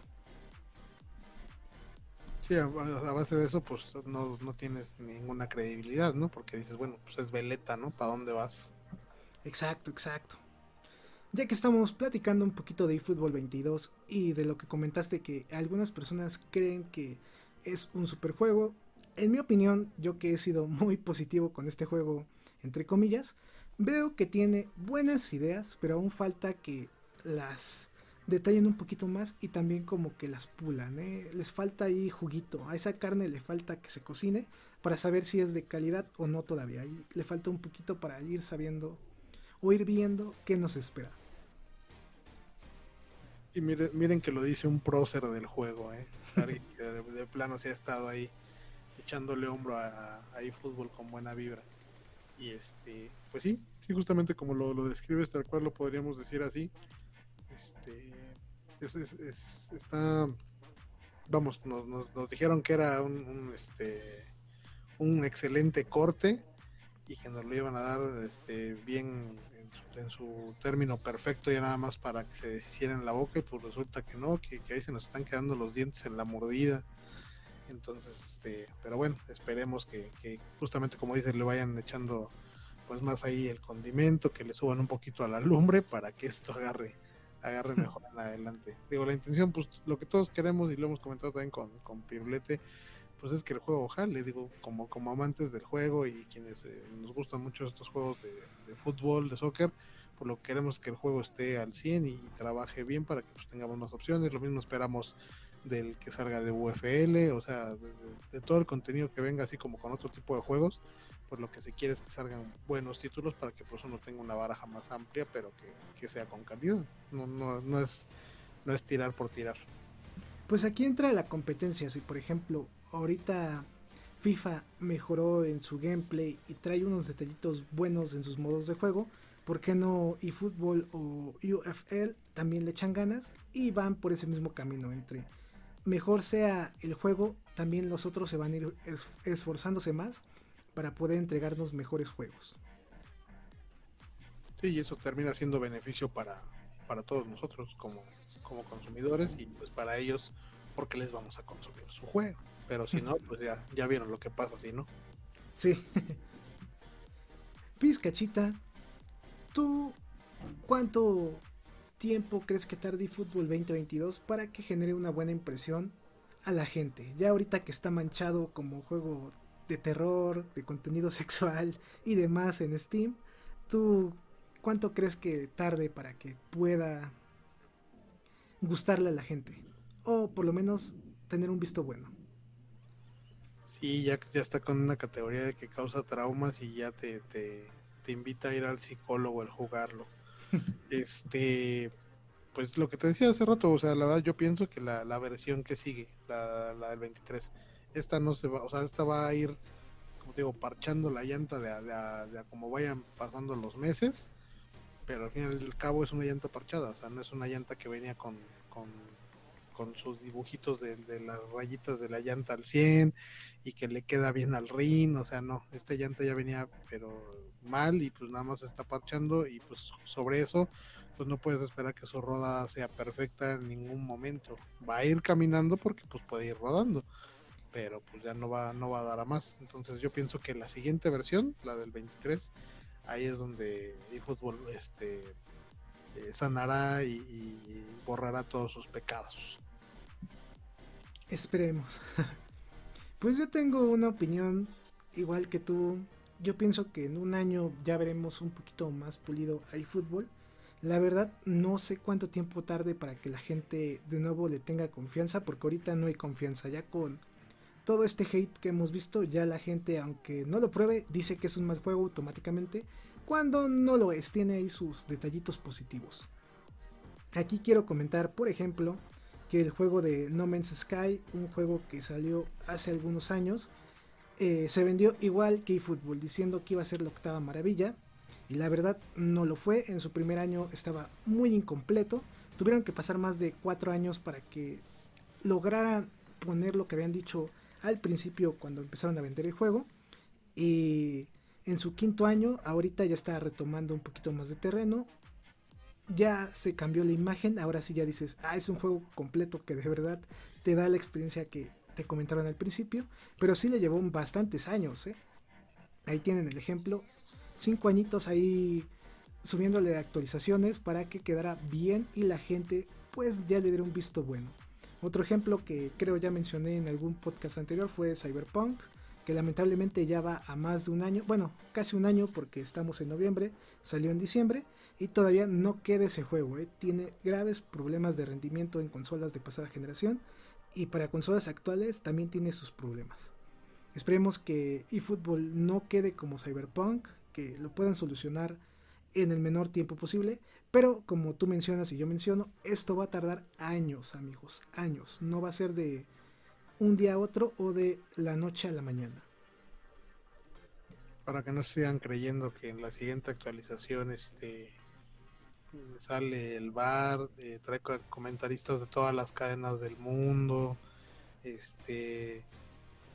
Sí, a, base de eso, pues no, no, tienes ninguna credibilidad, ¿no? Porque dices, bueno, pues es veleta, ¿no? ¿Para dónde vas? Exacto, exacto. Ya que estamos platicando un poquito de eFootball 22 y de lo que comentaste que algunas personas creen que es un superjuego, en mi opinión, yo que he sido muy positivo con este juego, entre comillas, veo que tiene buenas ideas, pero aún falta que las detallen un poquito más y también como que las pulan. ¿eh? Les falta ahí juguito, a esa carne le falta que se cocine para saber si es de calidad o no todavía. Le falta un poquito para ir sabiendo o ir viendo qué nos espera. Y miren, miren que lo dice un prócer del juego, ¿eh? de, plano se ha estado ahí echándole hombro a, a eFootball con buena vibra. Y este, pues sí, sí, justamente como lo, lo describes, tal cual lo podríamos decir así. Este, es, está, vamos, nos, nos, dijeron que era un, un, este, un excelente corte y que nos lo iban a dar este, bien en su término perfecto ya nada más para que se deshiciera en la boca y pues resulta que no, que, ahí se nos están quedando los dientes en la mordida. Entonces, este, pero bueno, esperemos que, justamente como dice le vayan echando pues más ahí el condimento, que le suban un poquito a la lumbre para que esto agarre agarre mejor adelante. Digo, la intención, pues lo que todos queremos y lo hemos comentado también con, con Pirulete, pues es que el juego le digo, como, como amantes del juego y quienes eh, nos gustan mucho estos juegos de, fútbol, de soccer, por lo que queremos que el juego esté al 100 y, trabaje bien para que pues, tengamos más opciones. Lo mismo esperamos del que salga de UFL, o sea, de, todo el contenido que venga, así como con otro tipo de juegos. Por lo que se quiere es que salgan buenos títulos para que pues uno tenga una baraja más amplia, pero que, que sea con calidad. No, no, no, es, no es tirar por tirar. Pues aquí entra la competencia. Si por ejemplo ahorita FIFA mejoró en su gameplay y trae unos detallitos buenos en sus modos de juego, ¿por qué no eFootball o UFL también le echan ganas y van por ese mismo camino entre mejor sea el juego, también los otros se van a ir esforzándose más para poder entregarnos mejores juegos. Sí, y eso termina siendo beneficio para, para todos nosotros como, como consumidores y pues para ellos porque les vamos a consumir su juego. Pero si no, pues ya, ya vieron lo que pasa, si no. Sí. Pizcachita, ¿tú cuánto tiempo crees que tarde Fútbol 2022 para que genere una buena impresión a la gente? Ya ahorita que está manchado como juego de terror, de contenido sexual y demás en Steam, ¿tú cuánto crees que tarde para que pueda gustarle a la gente? O por lo menos tener un visto bueno. Y ya, ya está con una categoría de que causa traumas y ya te, te, invita a ir al psicólogo al jugarlo. este, pues lo que te decía hace rato, o sea, la verdad yo pienso que la, la versión que sigue, la, la del 23, esta no se va, o sea, esta va a ir, como digo, parchando la llanta de, de, de, como vayan pasando los meses, pero al fin y al cabo es una llanta parchada, o sea, no es una llanta que venía con, con con sus dibujitos de, las rayitas de la llanta al 100 y que le queda bien al rin, o sea, no, esta llanta ya venía pero mal y pues nada más está parchando y pues sobre eso pues no puedes esperar que su rodada sea perfecta en ningún momento. Va a ir caminando porque pues puede ir rodando, pero pues ya no va no va a dar a más. Entonces yo pienso que la siguiente versión, la del 23, ahí es donde eFootball este eh, sanará y borrará todos sus pecados. Esperemos. pues yo tengo una opinión igual que tú. Yo pienso que en un año ya veremos un poquito más pulido a eFootball la verdad no sé cuánto tiempo tarde para que la gente de nuevo le tenga confianza, porque ahorita no hay confianza. Ya con todo este hate que hemos visto, ya la gente, aunque no lo pruebe, dice que es un mal juego automáticamente, cuando no lo es, tiene ahí sus detallitos positivos. Aquí quiero comentar, por ejemplo, que el juego de No Man's Sky, un juego que salió hace algunos años, eh, se vendió igual que eFootball, diciendo que iba a ser la octava maravilla y la verdad no lo fue. En su primer año estaba muy incompleto. Tuvieron que pasar más de cuatro años para que lograran poner lo que habían dicho al principio cuando empezaron a vender el juego. Y en su quinto año, ahorita ya está retomando un poquito más de terreno. Ya se cambió la imagen. Ahora sí ya dices, ah, es un juego completo que de verdad te da la experiencia que te comentaron al principio. Pero sí le llevó bastantes años, ¿eh? Ahí tienen el ejemplo cinco añitos ahí subiéndole actualizaciones para que quedara bien y la gente pues ya le diera un visto bueno. Otro ejemplo que creo ya mencioné en algún podcast anterior fue Cyberpunk, que lamentablemente ya va a más de un año, bueno, casi un año porque estamos en noviembre, salió en diciembre y todavía no queda ese juego, ¿eh? tiene graves problemas de rendimiento en consolas de pasada generación y para consolas actuales también tiene sus problemas. Esperemos que eFootball no quede como Cyberpunk que lo puedan solucionar en el menor tiempo posible. Pero como tú mencionas y yo menciono, esto va a tardar años, amigos, años. No va a ser de un día a otro o de la noche a la mañana. Para que no sigan creyendo que en la siguiente actualización este sale el bar, eh, trae comentaristas de todas las cadenas del mundo, este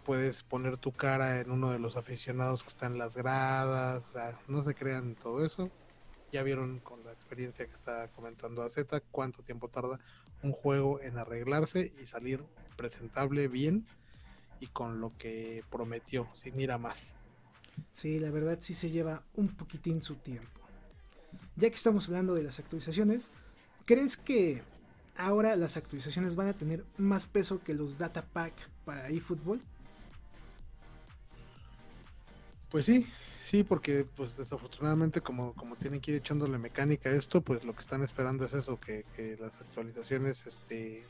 puedes poner tu cara en uno de los aficionados que están en las gradas, o sea, no se crean todo eso. Ya vieron con la experiencia que está comentando AZ cuánto tiempo tarda un juego en arreglarse y salir presentable bien y con lo que prometió, sin ir a más. Sí, la verdad sí se lleva un poquitín su tiempo. Ya que estamos hablando de las actualizaciones, ¿crees que ahora las actualizaciones van a tener más peso que los data pack para eFootball? Pues sí, sí, porque pues desafortunadamente como, como tienen que ir echándole mecánica a esto, pues lo que están esperando es eso, que, las actualizaciones, este,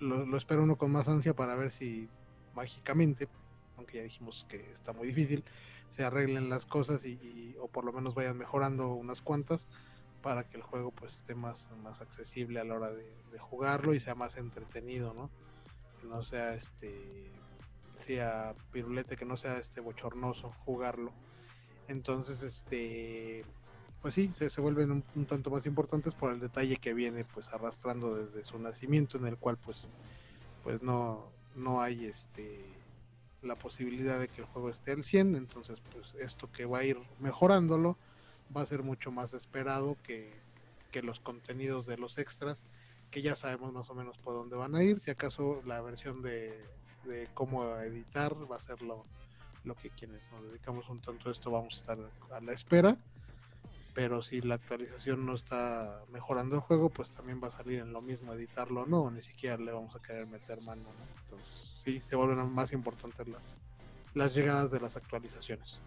lo espera uno con más ansia para ver si mágicamente, aunque ya dijimos que está muy difícil, se arreglen las cosas y, o por lo menos vayan mejorando unas cuantas para que el juego pues esté más, más accesible a la hora de, jugarlo y sea más entretenido, ¿no? Que no sea este sea pirulete, que no sea este bochornoso jugarlo. Entonces, este, pues sí, se, vuelven un, tanto más importantes por el detalle que viene pues arrastrando desde su nacimiento, en el cual pues, pues no, no hay este la posibilidad de que el juego esté al 100, entonces pues esto que va a ir mejorándolo va a ser mucho más esperado que, que los contenidos de los extras que ya sabemos más o menos por dónde van a ir, si acaso la versión de cómo editar va a ser lo, que quienes nos dedicamos un tanto a esto vamos a estar a la espera. Pero si la actualización no está mejorando el juego, pues también va a salir en lo mismo editarlo o no, ni siquiera le vamos a querer meter mano. Entonces, sí, se vuelven más importantes las, las llegadas de las actualizaciones.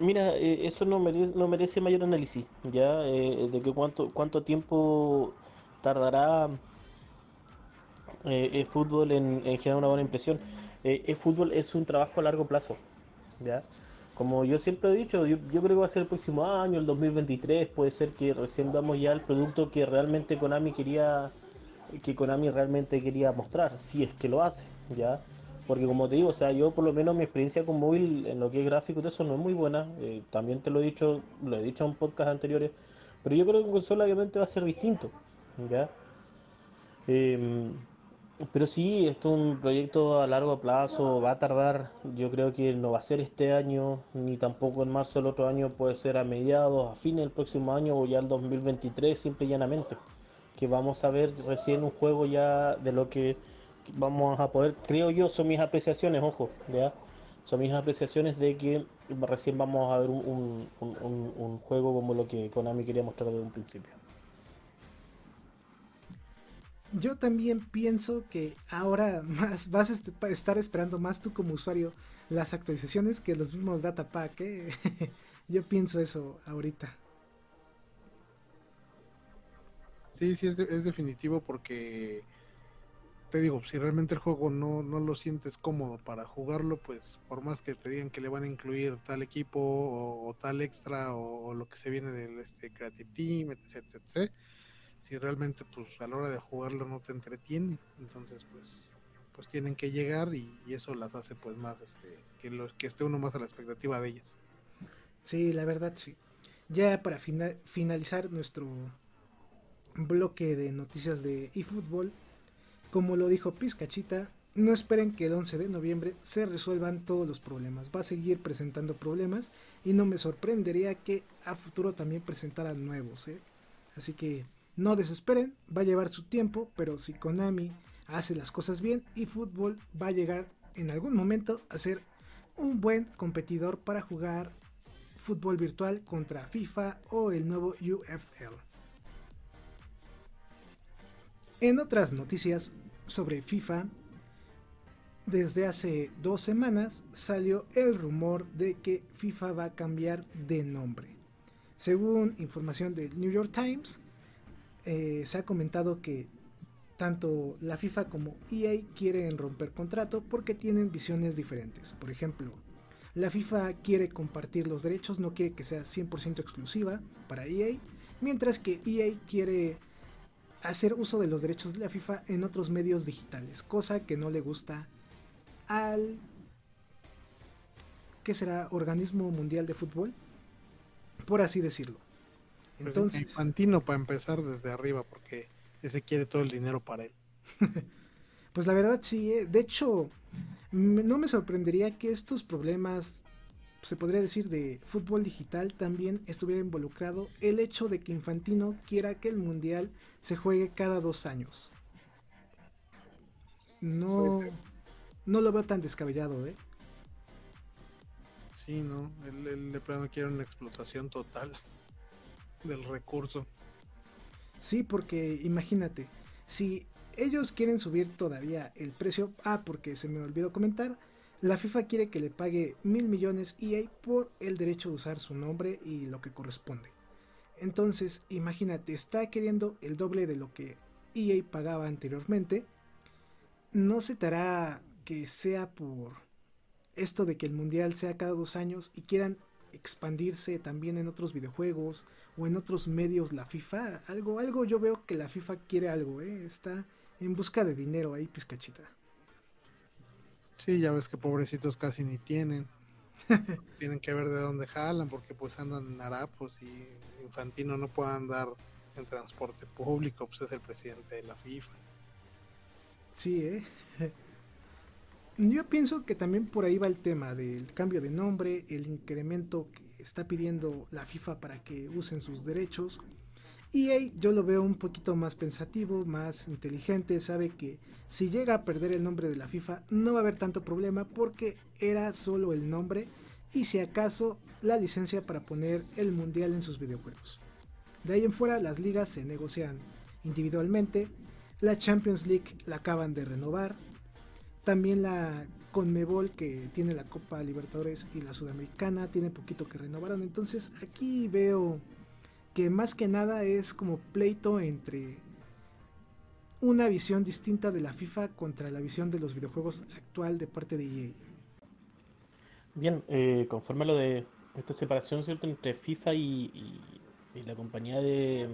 Mira, eh, eso no merece, no merece mayor análisis, ya, eh, de que cuánto, cuánto tiempo tardará eh, fútbol en, generar una buena impresión. Eh, el fútbol es un trabajo a largo plazo, ¿ya? Como yo siempre he dicho, yo, creo que va a ser el próximo año, el 2023, puede ser que recién damos ya el producto que realmente Konami quería, que Konami realmente quería mostrar, si es que lo hace, ¿ya? Porque como te digo, o sea, yo por lo menos mi experiencia con móvil en lo que es gráfico de eso no es muy buena, eh, también te lo he dicho, lo he dicho en podcast anteriores, pero yo creo que con consola obviamente va a ser distinto, ¿ya? Em, pero sí, esto es un proyecto a largo plazo, va a tardar, yo creo que no va a ser este año, ni tampoco en marzo del otro año, puede ser a mediados, a fines del próximo año o ya el 2023, simple y llanamente. Que vamos a ver recién un juego ya de lo que vamos a poder, creo yo, son mis apreciaciones, ojo, ya, son mis apreciaciones de que recién vamos a ver un, un juego como lo que Konami quería mostrar desde un principio. Yo también pienso que ahora más vas a estar esperando más tú como usuario las actualizaciones que los mismos datapack. ¿eh? Yo pienso eso ahorita. Sí, sí, es, definitivo porque te digo, si realmente el juego no, no lo sientes cómodo para jugarlo, pues por más que te digan que le van a incluir tal equipo o, tal extra o, lo que se viene del este, Creative Team, etc, etc si realmente pues a la hora de jugarlo no te entretiene entonces pues pues tienen que llegar y, eso las hace pues más este que lo, que esté uno más a la expectativa de ellas sí la verdad sí ya para finalizar nuestro bloque de noticias de eFootball como lo dijo Pizcachita no esperen que el 11 de noviembre se resuelvan todos los problemas. Va a seguir presentando problemas y no me sorprendería que a futuro también presentara nuevos. ¿eh? Así que no desesperen, va a llevar su tiempo, pero si Konami hace las cosas bien y fútbol va a llegar en algún momento a ser un buen competidor para jugar fútbol virtual contra FIFA o el nuevo UFL. En otras noticias sobre FIFA, desde hace dos semanas salió el rumor de que FIFA va a cambiar de nombre. Según información del New York Times, eh, se ha comentado que tanto la FIFA como EA quieren romper contrato porque tienen visiones diferentes. Por ejemplo, la FIFA quiere compartir los derechos, no quiere que sea 100% exclusiva para EA, mientras que EA quiere hacer uso de los derechos de la FIFA en otros medios digitales, cosa que no le gusta al ¿qué será? organismo mundial de fútbol, por así decirlo. Entonces, Infantino para empezar desde arriba, porque ese quiere todo el dinero para él. pues la verdad sí, eh. de hecho, no me sorprendería que estos problemas, se podría decir, de fútbol digital también estuviera involucrado el hecho de que Infantino quiera que el Mundial se juegue cada dos años. No, no lo veo tan descabellado, ¿eh? Sí, no, él de plano quiere una explotación total del recurso. Sí, porque imagínate, si ellos quieren subir todavía el precio, ah, porque se me olvidó comentar, la FIFA quiere que le pague mil millones EA por el derecho de usar su nombre y lo que corresponde. Entonces, imagínate, está queriendo el doble de lo que EA pagaba anteriormente. No se te hará que sea por esto de que el mundial sea cada dos años y quieran expandirse también en otros videojuegos o en otros medios la FIFA. Algo, algo yo veo que la FIFA quiere algo, ¿eh? está en busca de dinero ahí, pizcachita. Sí, ya ves que pobrecitos casi ni tienen. Tienen que ver de dónde jalan porque pues andan en harapos y Infantino no puede andar en transporte público, pues es el presidente de la FIFA. Sí, ¿eh? Yo pienso que también por ahí va el tema del cambio de nombre, el incremento que está pidiendo la FIFA para que usen sus derechos. Y yo lo veo un poquito más pensativo, más inteligente, sabe que si llega a perder el nombre de la FIFA no va a haber tanto problema porque era solo el nombre y si acaso la licencia para poner el mundial en sus videojuegos. De ahí en fuera las ligas se negocian individualmente, la Champions League la acaban de renovar, también la Conmebol que tiene la Copa Libertadores y la Sudamericana tiene poquito que renovaron. Entonces aquí veo que más que nada es como pleito entre una visión distinta de la FIFA contra la visión de los videojuegos actual de parte de EA. Bien, eh, conforme a lo de esta separación ¿cierto? entre FIFA y, la compañía de,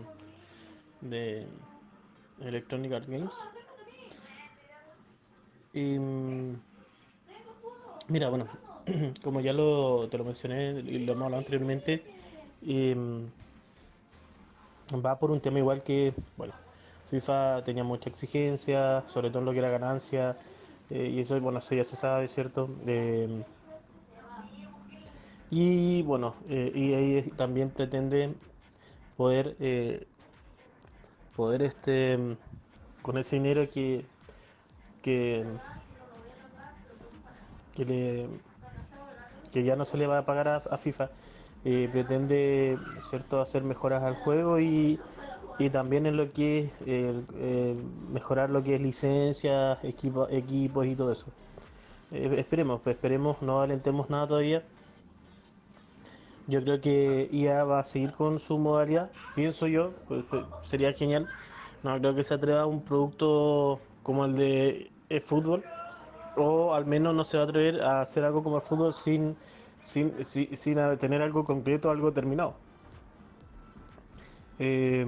de Electronic Arts Games, Mm, mira, bueno, como ya lo, te lo mencioné y lo hemos hablado anteriormente, mm, va por un tema igual que, bueno, FIFA tenía mucha exigencia, sobre todo en lo que era ganancia, eh, y eso, bueno, eso ya se sabe, ¿cierto? y bueno, eh, y ahí también pretende poder, eh, poder este, con ese dinero que, que, que, ya no se le va a pagar a, FIFA, pretende, ¿cierto?, hacer mejoras al juego y y también en lo que es mejorar lo que es licencias, equipo, equipos y todo eso. Eh, esperemos, pues esperemos, no alentemos nada todavía. Yo creo que IA va a seguir con su modalidad, pienso yo, pues, pues, sería genial. No creo que se atreva a un producto como el de fútbol, o al menos no se va a atrever a hacer algo como el fútbol sin, sin, sin, sin tener algo concreto, algo terminado. Eh,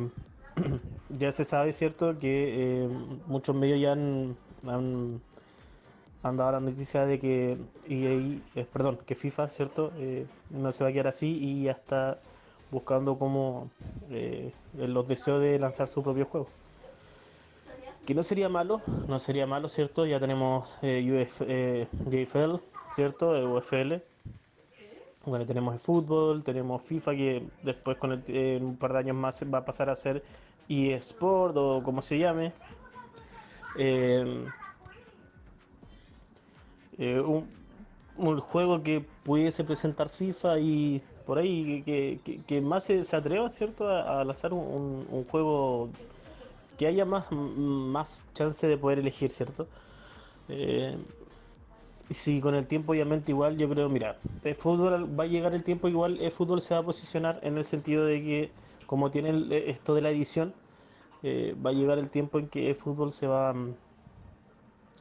ya se sabe, ¿cierto?, que eh, muchos medios ya han, han, dado la noticia de que EA, eh, perdón, que FIFA, ¿cierto?, eh, no se va a quedar así y ya está buscando como los deseos de lanzar su propio juego. Que no sería malo, no sería malo, ¿cierto? Ya tenemos Uf, JFL, ¿cierto? UFL. Bueno, tenemos el fútbol, tenemos FIFA que después con el, en un par de años más va a pasar a ser eSport o como se llame. Eh, eh, un, juego que pudiese presentar FIFA y por ahí que, más se, atreva, ¿cierto?, a, lanzar un, juego que haya más, más chance de poder elegir, ¿cierto? Eh, si con el tiempo obviamente igual yo creo, mira, el fútbol va a llegar el tiempo igual, el fútbol se va a posicionar en el sentido de que como tiene esto de la edición, eh, va a llegar el tiempo en que el fútbol se va mm,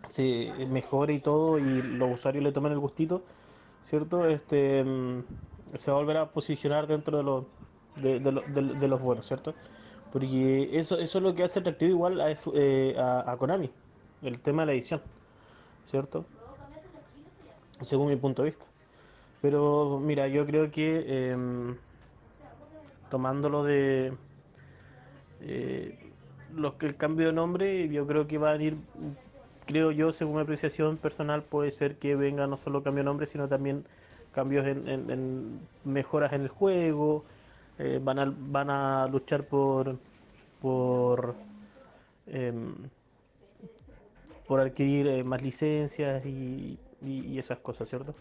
se mejore y todo y los usuarios le tomen el gustito, ¿cierto? Este mm, se va a volver a posicionar dentro de los de, los buenos, ¿cierto? Porque eso, eso es lo que hace atractivo igual a, eh, a, Konami, el tema de la edición, ¿cierto? Según mi punto de vista. Pero mira, yo creo que em, tomándolo de eh, los que el cambio de nombre yo creo que va a ir creo yo según mi apreciación personal puede ser que venga no solo cambio de nombre sino también cambios en, mejoras en el juego eh, van a van a luchar por por em, por adquirir eh, más licencias y, esas cosas cierto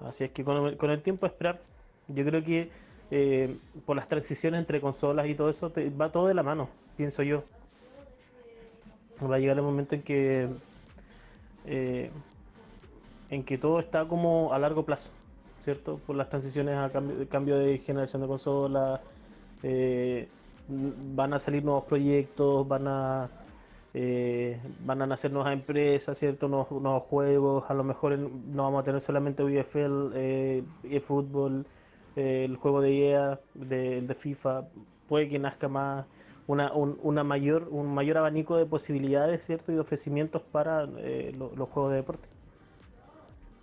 así es que con con el tiempo a esperar yo creo que eh, por las transiciones entre consolas y todo eso, va todo de la mano, pienso yo. Va a llegar el momento en que en que todo está como a largo plazo, ¿cierto? Por las transiciones a cambio, de generación de consolas, eh, van a salir nuevos proyectos, van a van a nacer nuevas empresas, ¿cierto? Nuevos, nuevos, juegos, a lo mejor no vamos a tener solamente UFL, eh, eFootball, el juego de EA, de, de FIFA, puede que nazca más una, una mayor, un mayor abanico de posibilidades ¿cierto? y de ofrecimientos para eh, los juegos de deporte.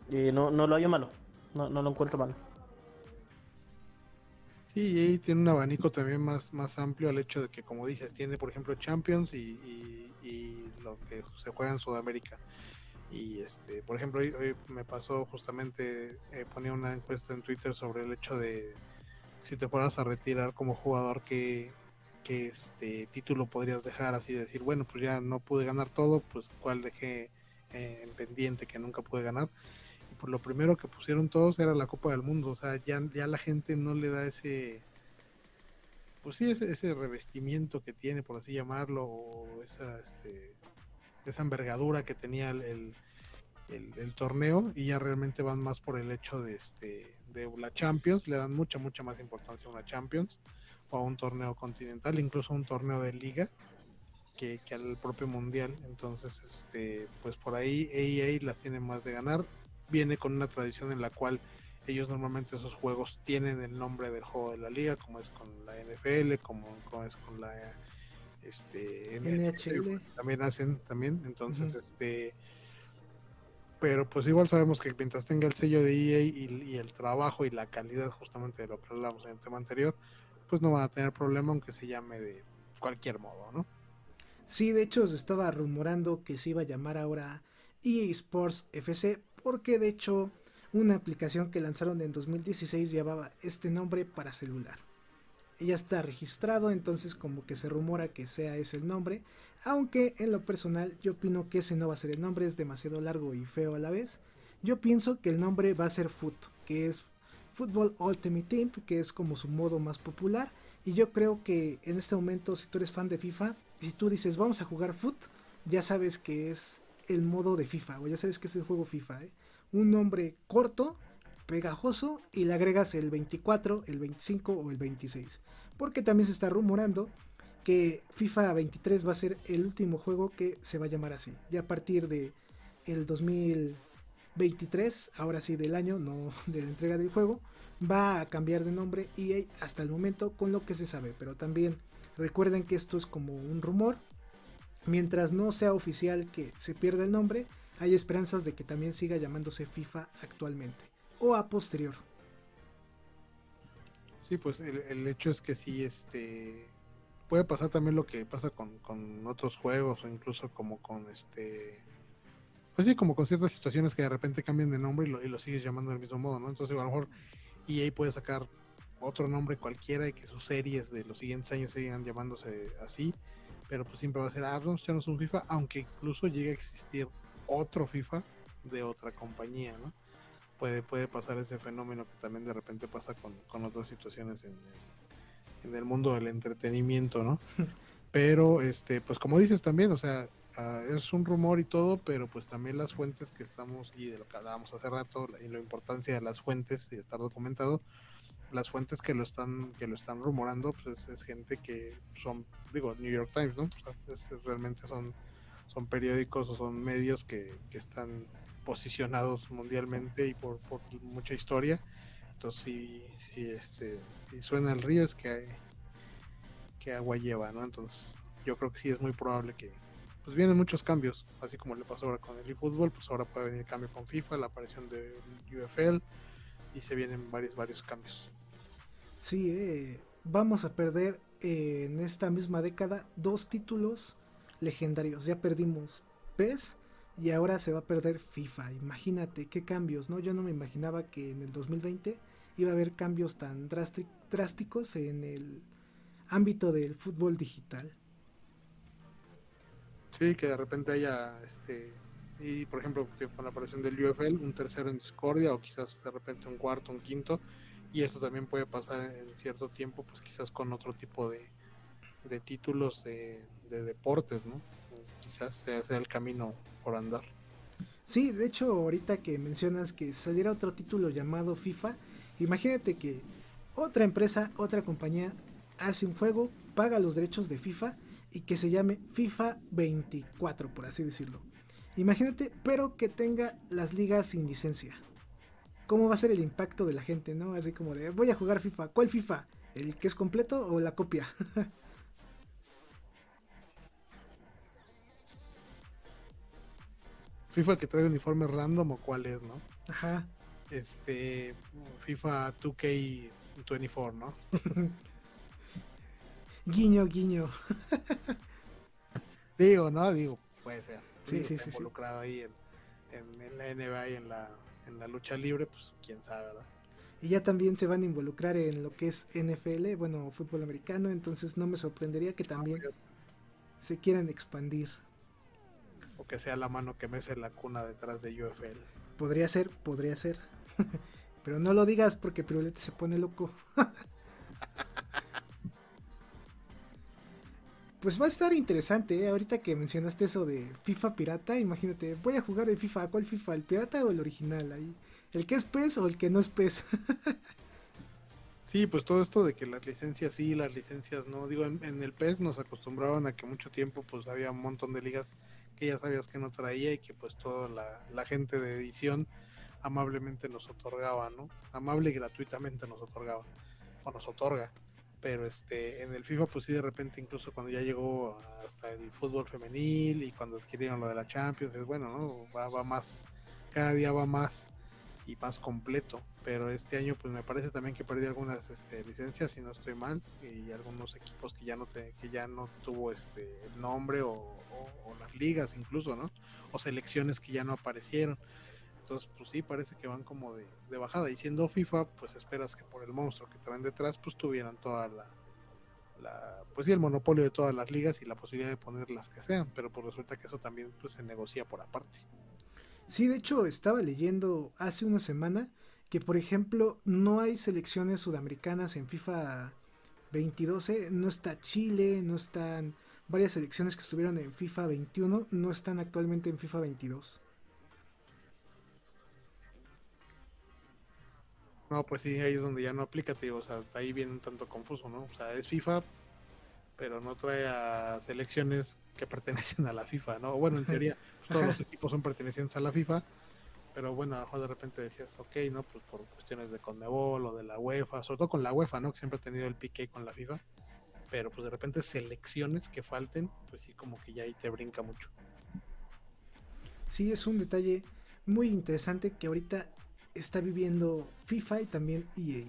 Eh, no, no lo hallo malo, no, lo encuentro malo. Sí, EA tiene un abanico también más, más amplio al hecho de que, como dices, tiene, por ejemplo, Champions y, y lo que se juega en Sudamérica. Y este, por ejemplo, hoy, me pasó justamente, eh, ponía una encuesta en Twitter sobre el hecho de si te fueras a retirar como jugador, ¿qué, este título podrías dejar? Así decir, bueno, pues ya no pude ganar todo, pues cuál dejé eh, en pendiente que nunca pude ganar. Por lo primero que pusieron todos era la Copa del Mundo, o sea, ya, ya la gente no le da ese pues sí, ese, ese revestimiento que tiene, por así llamarlo, o esa, este, esa envergadura que tenía el, el, torneo y ya realmente van más por el hecho de este de la Champions, le dan mucha mucha más importancia a una Champions o a un torneo continental, incluso a un torneo de liga que, al propio mundial. Entonces, este, pues por ahí EA las tiene más de ganar. Viene con una tradición en la cual ellos normalmente esos juegos tienen el nombre del juego de la liga, como es con la NFL, como, como es con la este NHL también hacen también entonces este pero pues igual sabemos que mientras tenga el sello de EA y, el trabajo y la calidad justamente de lo que hablamos en el tema anterior pues no van a tener problema aunque se llame de cualquier modo no Sí, de hecho se estaba rumorando que se iba a llamar ahora EA Sports FC porque de hecho una aplicación que lanzaron en 2016 llevaba este nombre para celular. Ya está registrado, entonces como que se rumora que sea ese el nombre, aunque en lo personal yo opino que ese no va a ser el nombre, es demasiado largo y feo a la vez. Yo pienso que el nombre va a ser Foot, que es Football Ultimate Team, que es como su modo más popular. Y yo creo que en este momento, si tú eres fan de FIFA, si tú dices vamos a jugar Foot, ya sabes que es el modo de FIFA, o ya sabes que es el juego FIFA. ¿eh? Un nombre corto, pegajoso, y le agregas el 24, el 25 o el 26. Porque también se está rumorando que FIFA 23 va a ser el último juego que se va a llamar así. Ya a partir de el 2023, ahora sí del año, no de la entrega del juego, va a cambiar de nombre EA hasta el momento con lo que se sabe. Pero también recuerden que esto es como un rumor. Mientras no sea oficial que se pierda el nombre, hay esperanzas de que también siga llamándose FIFA actualmente o a posterior. Sí, pues el, hecho es que sí, este puede pasar también lo que pasa con, otros juegos o incluso como con este pues sí como con ciertas situaciones que de repente cambian de nombre y lo, y lo sigues llamando del mismo modo no entonces a lo mejor EA puede sacar otro nombre cualquiera y que sus series de los siguientes años sigan llamándose así pero pues siempre va a ser ah vamos a un FIFA aunque incluso llegue a existir otro FIFA de otra compañía no puede puede pasar ese fenómeno que también de repente pasa con, con otras situaciones en, en el mundo del entretenimiento, ¿no? Pero, este, pues como dices también, o sea, ah, es un rumor y todo, pero pues también las fuentes que estamos, y de lo que hablábamos hace rato, y la importancia de las fuentes y estar documentado, las fuentes que lo están, que lo están rumorando, pues es, gente que son, digo, New York Times, ¿no? realmente son, son periódicos o son medios que, que están posicionados mundialmente y por, por mucha historia. Entonces, sí, sí, este, si suena el río es que, hay, que agua lleva, ¿no? Entonces yo creo que sí es muy probable que pues vienen muchos cambios, así como le pasó ahora con el eFootball, pues ahora puede venir cambio con FIFA, la aparición de UFL y se vienen varios, varios cambios. Sí, eh, vamos a perder eh, en esta misma década dos títulos legendarios. Ya perdimos PES y ahora se va a perder FIFA. Imagínate qué cambios, ¿no? Yo no me imaginaba que en el 2020 iba a haber cambios tan drásticos en el ámbito del fútbol digital. Sí, que de repente haya, este, y por ejemplo, con la aparición del UFL, un tercero en discordia o quizás de repente un cuarto, un quinto, y esto también puede pasar en cierto tiempo, pues quizás con otro tipo de, de títulos de, de deportes, ¿no? Quizás sea el camino por andar. Sí, de hecho, ahorita que mencionas que saliera otro título llamado FIFA, Imagínate que otra empresa, otra compañía hace un juego, paga los derechos de FIFA y que se llame FIFA 24, por así decirlo. Imagínate, pero que tenga las ligas sin licencia. ¿Cómo va a ser el impacto de la gente, no? Así como de, voy a jugar FIFA. ¿Cuál FIFA? ¿El que es completo o la copia? FIFA que trae uniforme random o cuál es, ¿no? Ajá este FIFA 2K24, ¿no? guiño, guiño. Digo, ¿no? Digo, puede ser. Sí, sí, sí, involucrado ahí en, en, la NBA y en la, en la lucha libre, pues quién sabe, ¿verdad? Y ya también se van a involucrar en lo que es NFL, bueno, fútbol americano, entonces no me sorprendería que también se quieran expandir. Que sea la mano que mece la cuna detrás de UFL. Podría ser, podría ser. Pero no lo digas porque Pirulete se pone loco. pues va a estar interesante, ¿eh? ahorita que mencionaste eso de FIFA pirata, imagínate, voy a jugar el FIFA, ¿cuál FIFA? ¿El pirata o el original? Ahí, ¿El que es PES o el que no es PES? sí, pues todo esto de que las licencias sí, las licencias no, digo, en, en, el PES nos acostumbraban a que mucho tiempo pues había un montón de ligas que ya sabías que no traía y que pues toda la, la gente de edición amablemente nos otorgaba, ¿no? Amable y gratuitamente nos otorgaba, o nos otorga. Pero este, en el FIFA, pues sí, de repente, incluso cuando ya llegó hasta el fútbol femenil y cuando adquirieron lo de la Champions, es bueno, ¿no? Va, va más, cada día va más. y más completo. Pero este año pues me parece también que perdí algunas este, licencias si no estoy mal y algunos equipos que ya no te, que ya no tuvo este nombre o, las ligas incluso, ¿no? O selecciones que ya no aparecieron. Entonces, pues sí, parece que van como de, bajada. Y siendo FIFA, pues esperas que por el monstruo que traen detrás, pues tuvieran toda la, la, pues sí, el monopolio de todas las ligas y la posibilidad de poner las que sean. Pero pues resulta que eso también pues, se negocia por aparte. Sí, de hecho, estaba leyendo hace una semana que, por ejemplo, no hay selecciones sudamericanas en FIFA 22. ¿eh? No está Chile, no están varias selecciones que estuvieron en FIFA 21, no están actualmente en FIFA 22. No, pues sí, ahí es donde ya no aplica, tío. O sea, ahí viene un tanto confuso, ¿no? O sea, es FIFA, pero no trae a selecciones que pertenecen a la FIFA, ¿no? Bueno, en teoría, pues, todos los equipos son pertenecientes a la FIFA, pero bueno, a lo mejor de repente decías, ok, ¿no? Pues por cuestiones de Conmebol o de la UEFA, sobre todo con la UEFA, ¿no? Que siempre ha tenido el pique con la FIFA, pero pues de repente selecciones que falten, pues sí, como que ya ahí te brinca mucho. Sí, es un detalle muy interesante que ahorita está viviendo FIFA y también EA.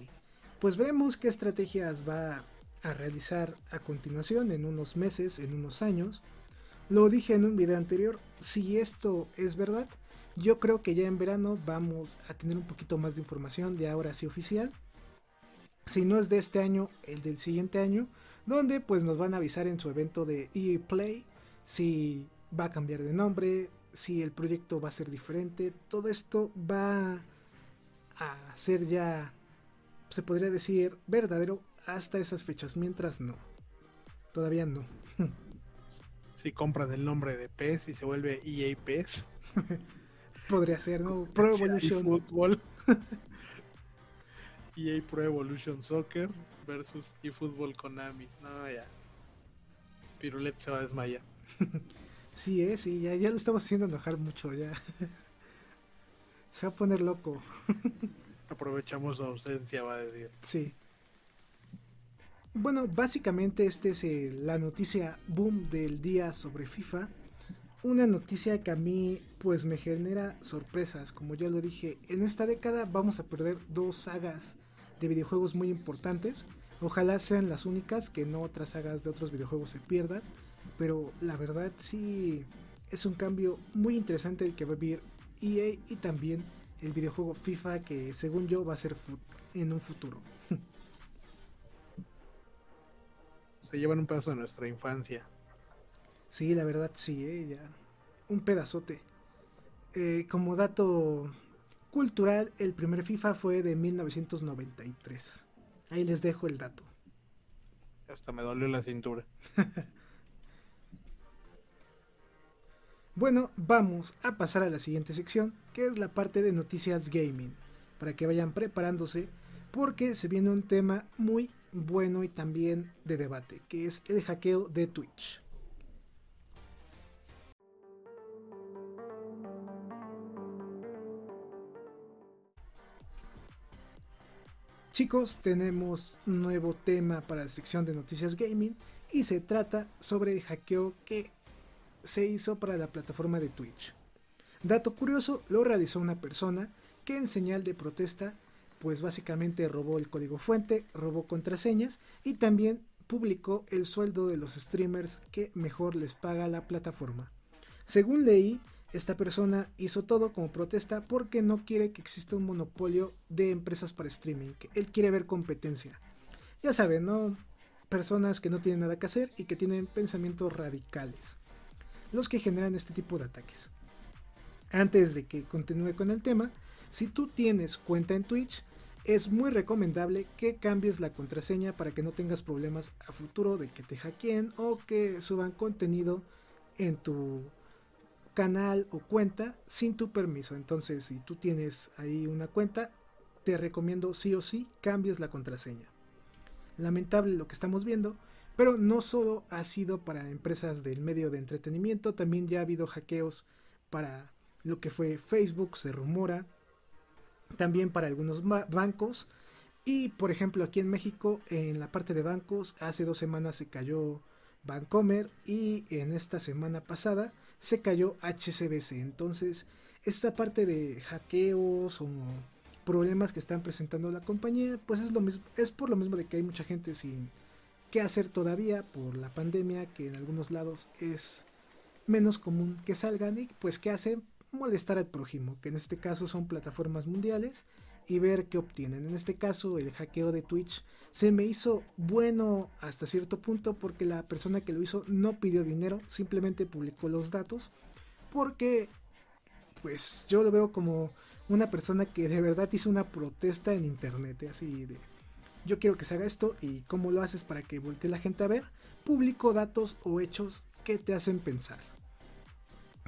Pues veremos qué estrategias va a realizar a continuación en unos meses, en unos años. Lo dije en un video anterior, si esto es verdad, yo creo que ya en verano vamos a tener un poquito más de información de ahora sí oficial. Si no es de este año, el del siguiente año, donde pues nos van a avisar en su evento de EA Play si va a cambiar de nombre, si el proyecto va a ser diferente, todo esto va a ser ya, se podría decir, verdadero hasta esas fechas, mientras no. Todavía no. si compras el nombre de PES y se vuelve EA PES. Podría ser, ¿no? Pro Evolution. Fútbol. EA Pro Evolution Soccer versus eFootball Konami. No, ya. Pirulet se va a desmayar. sí, eh, sí, ya, ya lo estamos haciendo enojar mucho, ya. Se va a poner loco. Aprovechamos su ausencia, va a decir. Sí. Bueno, básicamente esta es la noticia boom del día sobre FIFA. Una noticia que a mí pues me genera sorpresas. Como ya lo dije, en esta década vamos a perder dos sagas de videojuegos muy importantes. Ojalá sean las únicas, que no otras sagas de otros videojuegos se pierdan. Pero la verdad sí es un cambio muy interesante el que va a vivir EA y también el videojuego FIFA que según yo va a ser en un futuro. Se llevan un pedazo de nuestra infancia. Sí, la verdad sí, ¿eh? ya. un pedazote. Eh, como dato cultural, el primer FIFA fue de 1993. Ahí les dejo el dato. Hasta me dolió la cintura. Bueno, vamos a pasar a la siguiente sección, que es la parte de noticias gaming, para que vayan preparándose, porque se viene un tema muy bueno y también de debate, que es el hackeo de Twitch. Chicos, tenemos un nuevo tema para la sección de noticias gaming y se trata sobre el hackeo que se hizo para la plataforma de Twitch. Dato curioso, lo realizó una persona que en señal de protesta, pues básicamente robó el código fuente, robó contraseñas y también publicó el sueldo de los streamers que mejor les paga la plataforma. Según leí, esta persona hizo todo como protesta porque no quiere que exista un monopolio de empresas para streaming, él quiere ver competencia. Ya saben, ¿no? Personas que no tienen nada que hacer y que tienen pensamientos radicales los que generan este tipo de ataques. Antes de que continúe con el tema, si tú tienes cuenta en Twitch, es muy recomendable que cambies la contraseña para que no tengas problemas a futuro de que te hackeen o que suban contenido en tu canal o cuenta sin tu permiso. Entonces, si tú tienes ahí una cuenta, te recomiendo sí o sí cambies la contraseña. Lamentable lo que estamos viendo, pero no solo ha sido para empresas del medio de entretenimiento, también ya ha habido hackeos para lo que fue Facebook, se rumora, también para algunos bancos. Y por ejemplo aquí en México, en la parte de bancos, hace dos semanas se cayó Bancomer y en esta semana pasada se cayó HCBC. Entonces esta parte de hackeos o problemas que están presentando la compañía, pues es lo mismo, es por lo mismo de que hay mucha gente sin qué hacer todavía por la pandemia, que en algunos lados es menos común que salgan y pues qué hacen molestar al prójimo, que en este caso son plataformas mundiales y ver qué obtienen. En este caso el hackeo de Twitch se me hizo bueno hasta cierto punto porque la persona que lo hizo no pidió dinero, simplemente publicó los datos porque pues yo lo veo como una persona que de verdad hizo una protesta en internet, así de yo quiero que se haga esto y cómo lo haces para que voltee la gente a ver, publicó datos o hechos que te hacen pensar.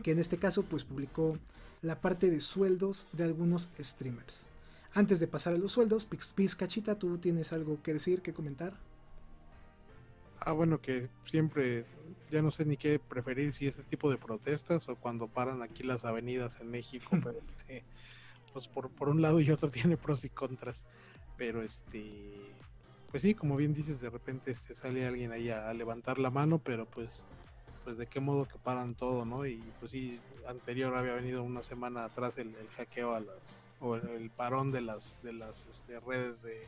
Que en este caso pues publicó la parte de sueldos de algunos streamers. Antes de pasar a los sueldos, Pizcachita, ¿tú tienes algo que decir, que comentar? Ah, bueno, que siempre, ya no sé ni qué preferir, si este tipo de protestas o cuando paran aquí las avenidas en México, pero pues por, por un lado y otro tiene pros y contras. Pero este, pues sí, como bien dices, de repente este, sale alguien ahí a, levantar la mano, pero pues, pues de qué modo que paran todo, ¿no? Y pues sí, anterior había venido una semana atrás el, el hackeo a las o el, parón de las de las este, redes de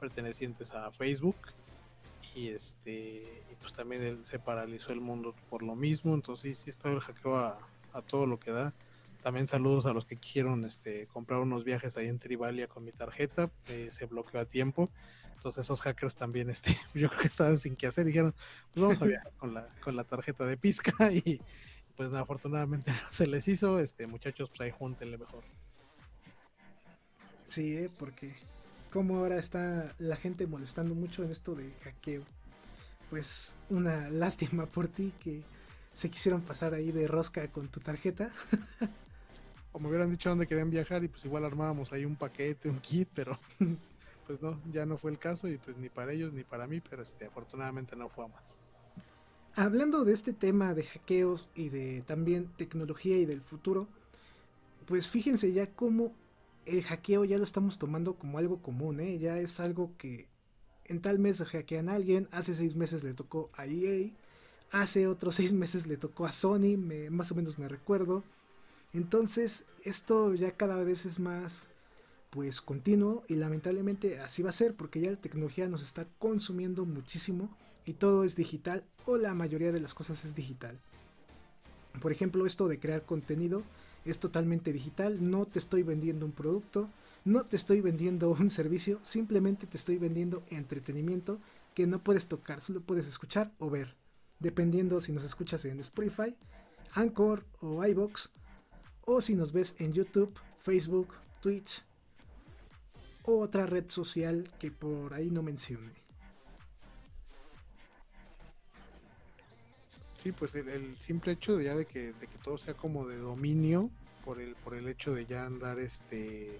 pertenecientes a Facebook. Y este y pues también se paralizó el mundo por lo mismo. Entonces sí, sí estaba el hackeo a, todo lo que da. También saludos a los que quisieron este comprar unos viajes ahí en Trivalia con mi tarjeta. Eh, se bloqueó a tiempo. Entonces esos hackers también este yo creo que estaban sin qué hacer. Dijeron pues vamos a viajar con la con la tarjeta de pizca y pues afortunadamente no se les hizo. Este muchachos pues ahí júntenle mejor Sí, ¿eh? porque como ahora está la gente molestando mucho en esto de hackeo. Pues una lástima por ti que se quisieron pasar ahí de rosca con tu tarjeta. o me hubieran dicho dónde querían viajar y pues igual armábamos ahí un paquete, un kit, pero pues no, ya no fue el caso y pues ni para ellos ni para mí, pero este afortunadamente no fue a más. Hablando de este tema de hackeos y de también tecnología y del futuro, pues fíjense ya cómo el hackeo ya lo estamos tomando como algo común, ¿eh? ya es algo que en tal mes hackean a alguien, hace seis meses le tocó a EA, hace otros seis meses le tocó a Sony, más o menos me recuerdo. Entonces esto ya cada vez es más pues continuo y lamentablemente así va a ser porque ya la tecnología nos está consumiendo muchísimo y todo es digital o la mayoría de las cosas es digital. Por ejemplo, esto de crear contenido es totalmente digital, no te estoy vendiendo un producto, no te estoy vendiendo un servicio, simplemente te estoy vendiendo entretenimiento que no puedes tocar, solo puedes escuchar o ver, dependiendo si nos escuchas en Spotify, Anchor o iBox, o si nos ves en YouTube, Facebook, Twitch o otra red social que por ahí no mencione. Sí, pues el, simple hecho de ya de que, de que todo sea como de dominio por el, por el hecho de ya andar este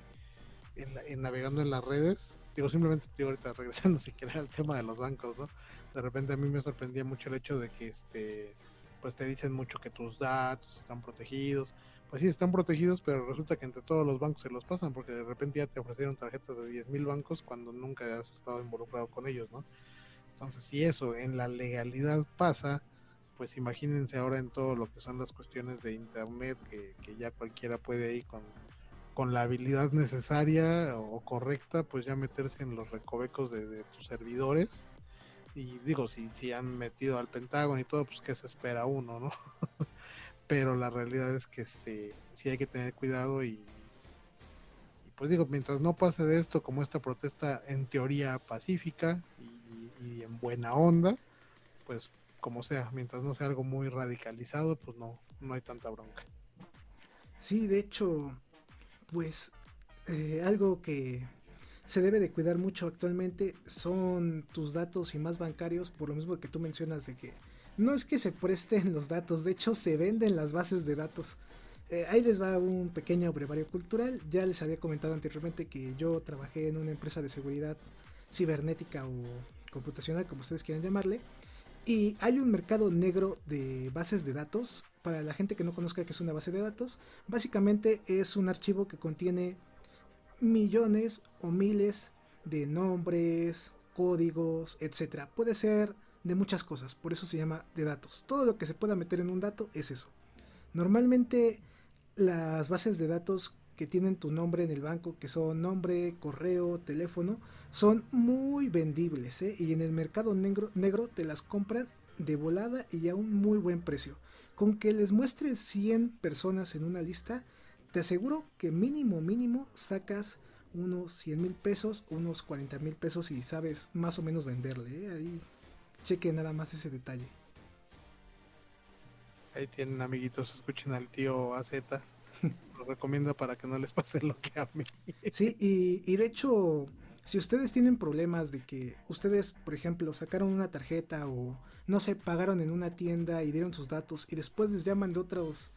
en, navegando en las redes. Digo, simplemente digo ahorita regresando si quieres al tema de los bancos, ¿no? De repente a mí me sorprendía mucho el hecho de que este pues te dicen mucho que tus datos están protegidos. Pues sí, están protegidos, pero resulta que entre todos los bancos se los pasan porque de repente ya te ofrecieron tarjetas de 10.000 bancos cuando nunca has estado involucrado con ellos, ¿no? Entonces, si eso en la legalidad pasa, pues imagínense ahora en todo lo que son las cuestiones de internet, que, ya cualquiera puede ir con, con la habilidad necesaria o correcta, pues ya meterse en los recovecos de, tus servidores. Y digo, si, si han metido al Pentágono y todo, pues qué se espera uno, ¿no? Pero la realidad es que este sí hay que tener cuidado y, pues digo, mientras no pase de esto como esta protesta en teoría pacífica y en buena onda, pues como sea, mientras no sea algo muy radicalizado, pues no, no hay tanta bronca. Sí, de hecho, pues eh, algo que se debe de cuidar mucho actualmente son tus datos y más bancarios, por lo mismo que tú mencionas de que no es que se presten los datos, de hecho se venden las bases de datos. Eh, ahí les va un pequeño brevario cultural. Ya les había comentado anteriormente que yo trabajé en una empresa de seguridad cibernética o computacional, como ustedes quieran llamarle. Y hay un mercado negro de bases de datos. Para la gente que no conozca qué es una base de datos, básicamente es un archivo que contiene millones o miles de nombres, códigos, etc. Puede ser de muchas cosas, por eso se llama de datos. Todo lo que se pueda meter en un dato es eso. Normalmente las bases de datos que tienen tu nombre en el banco, que son nombre, correo, teléfono, son muy vendibles, ¿eh? Y en el mercado negro, negro te las compran de volada y a un muy buen precio. Con que les muestres 100 personas en una lista, te aseguro que mínimo, mínimo sacas unos 100 mil pesos, unos 40 mil pesos y sabes más o menos venderle. ¿eh? Ahí cheque nada más ese detalle. Ahí tienen amiguitos, escuchen al tío AZ. Recomienda para que no les pase lo que a mí. Sí, y, y de hecho, si ustedes tienen problemas de que ustedes, por ejemplo, sacaron una tarjeta o no sé, pagaron en una tienda y dieron sus datos y después les llaman de otros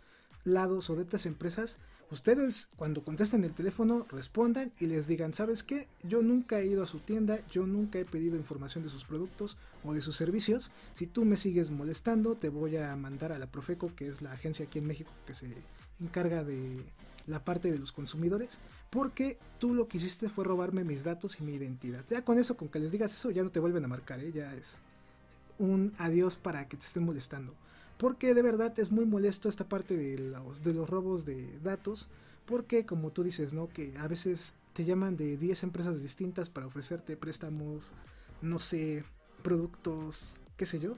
lados o de otras empresas, ustedes cuando contesten el teléfono respondan y les digan, ¿sabes qué? Yo nunca he ido a su tienda, yo nunca he pedido información de sus productos o de sus servicios. Si tú me sigues molestando, te voy a mandar a la Profeco, que es la agencia aquí en México que se encarga de la parte de los consumidores, porque tú lo que hiciste fue robarme mis datos y mi identidad. Ya con eso, con que les digas eso, ya no te vuelven a marcar, ¿eh? ya es un adiós para que te estén molestando. Porque de verdad es muy molesto esta parte de los, de los robos de datos. Porque como tú dices, ¿no? Que a veces te llaman de 10 empresas distintas para ofrecerte préstamos, no sé, productos, qué sé yo.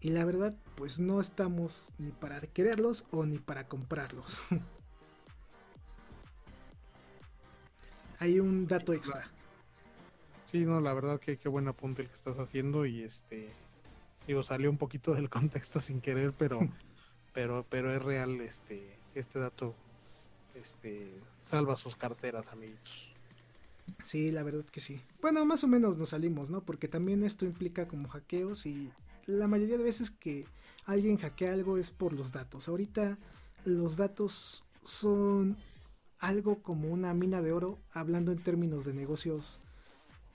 Y la verdad, pues no estamos ni para quererlos o ni para comprarlos. Hay un dato extra. Sí, no, la verdad que qué buen apunte el que estás haciendo y este Digo, salió un poquito del contexto sin querer, pero, pero, pero es real este, este dato. Este salva sus carteras, amigos. Sí, la verdad que sí. Bueno, más o menos nos salimos, ¿no? Porque también esto implica como hackeos y la mayoría de veces que alguien hackea algo es por los datos. Ahorita los datos son algo como una mina de oro, hablando en términos de negocios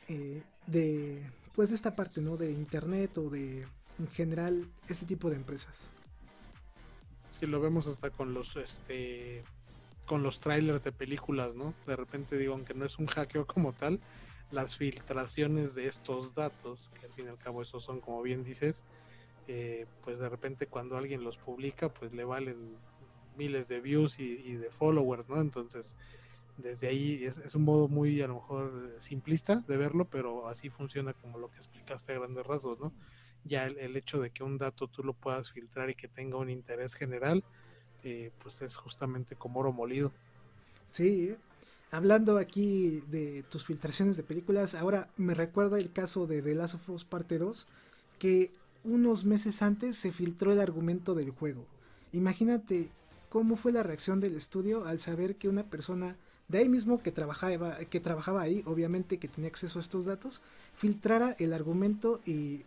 eh, de pues de esta parte, ¿no? De internet o de en general este tipo de empresas. Sí, lo vemos hasta con los este con los trailers de películas, ¿no? De repente digo, aunque no es un hackeo como tal, las filtraciones de estos datos, que al fin y al cabo esos son como bien dices, eh, pues de repente cuando alguien los publica, pues le valen miles de views y, de followers, ¿no? Entonces, desde ahí es, un modo muy a lo mejor simplista de verlo, pero así funciona como lo que explicaste a grandes rasgos, ¿no? ya el, hecho de que un dato tú lo puedas filtrar y que tenga un interés general, eh, pues es justamente como oro molido. Sí. Hablando aquí de tus filtraciones de películas, ahora me recuerda el caso de The Last of Us Parte 2, que unos meses antes se filtró el argumento del juego. Imagínate cómo fue la reacción del estudio al saber que una persona de ahí mismo que trabajaba, que trabajaba ahí, obviamente que tenía acceso a estos datos, filtrara el argumento y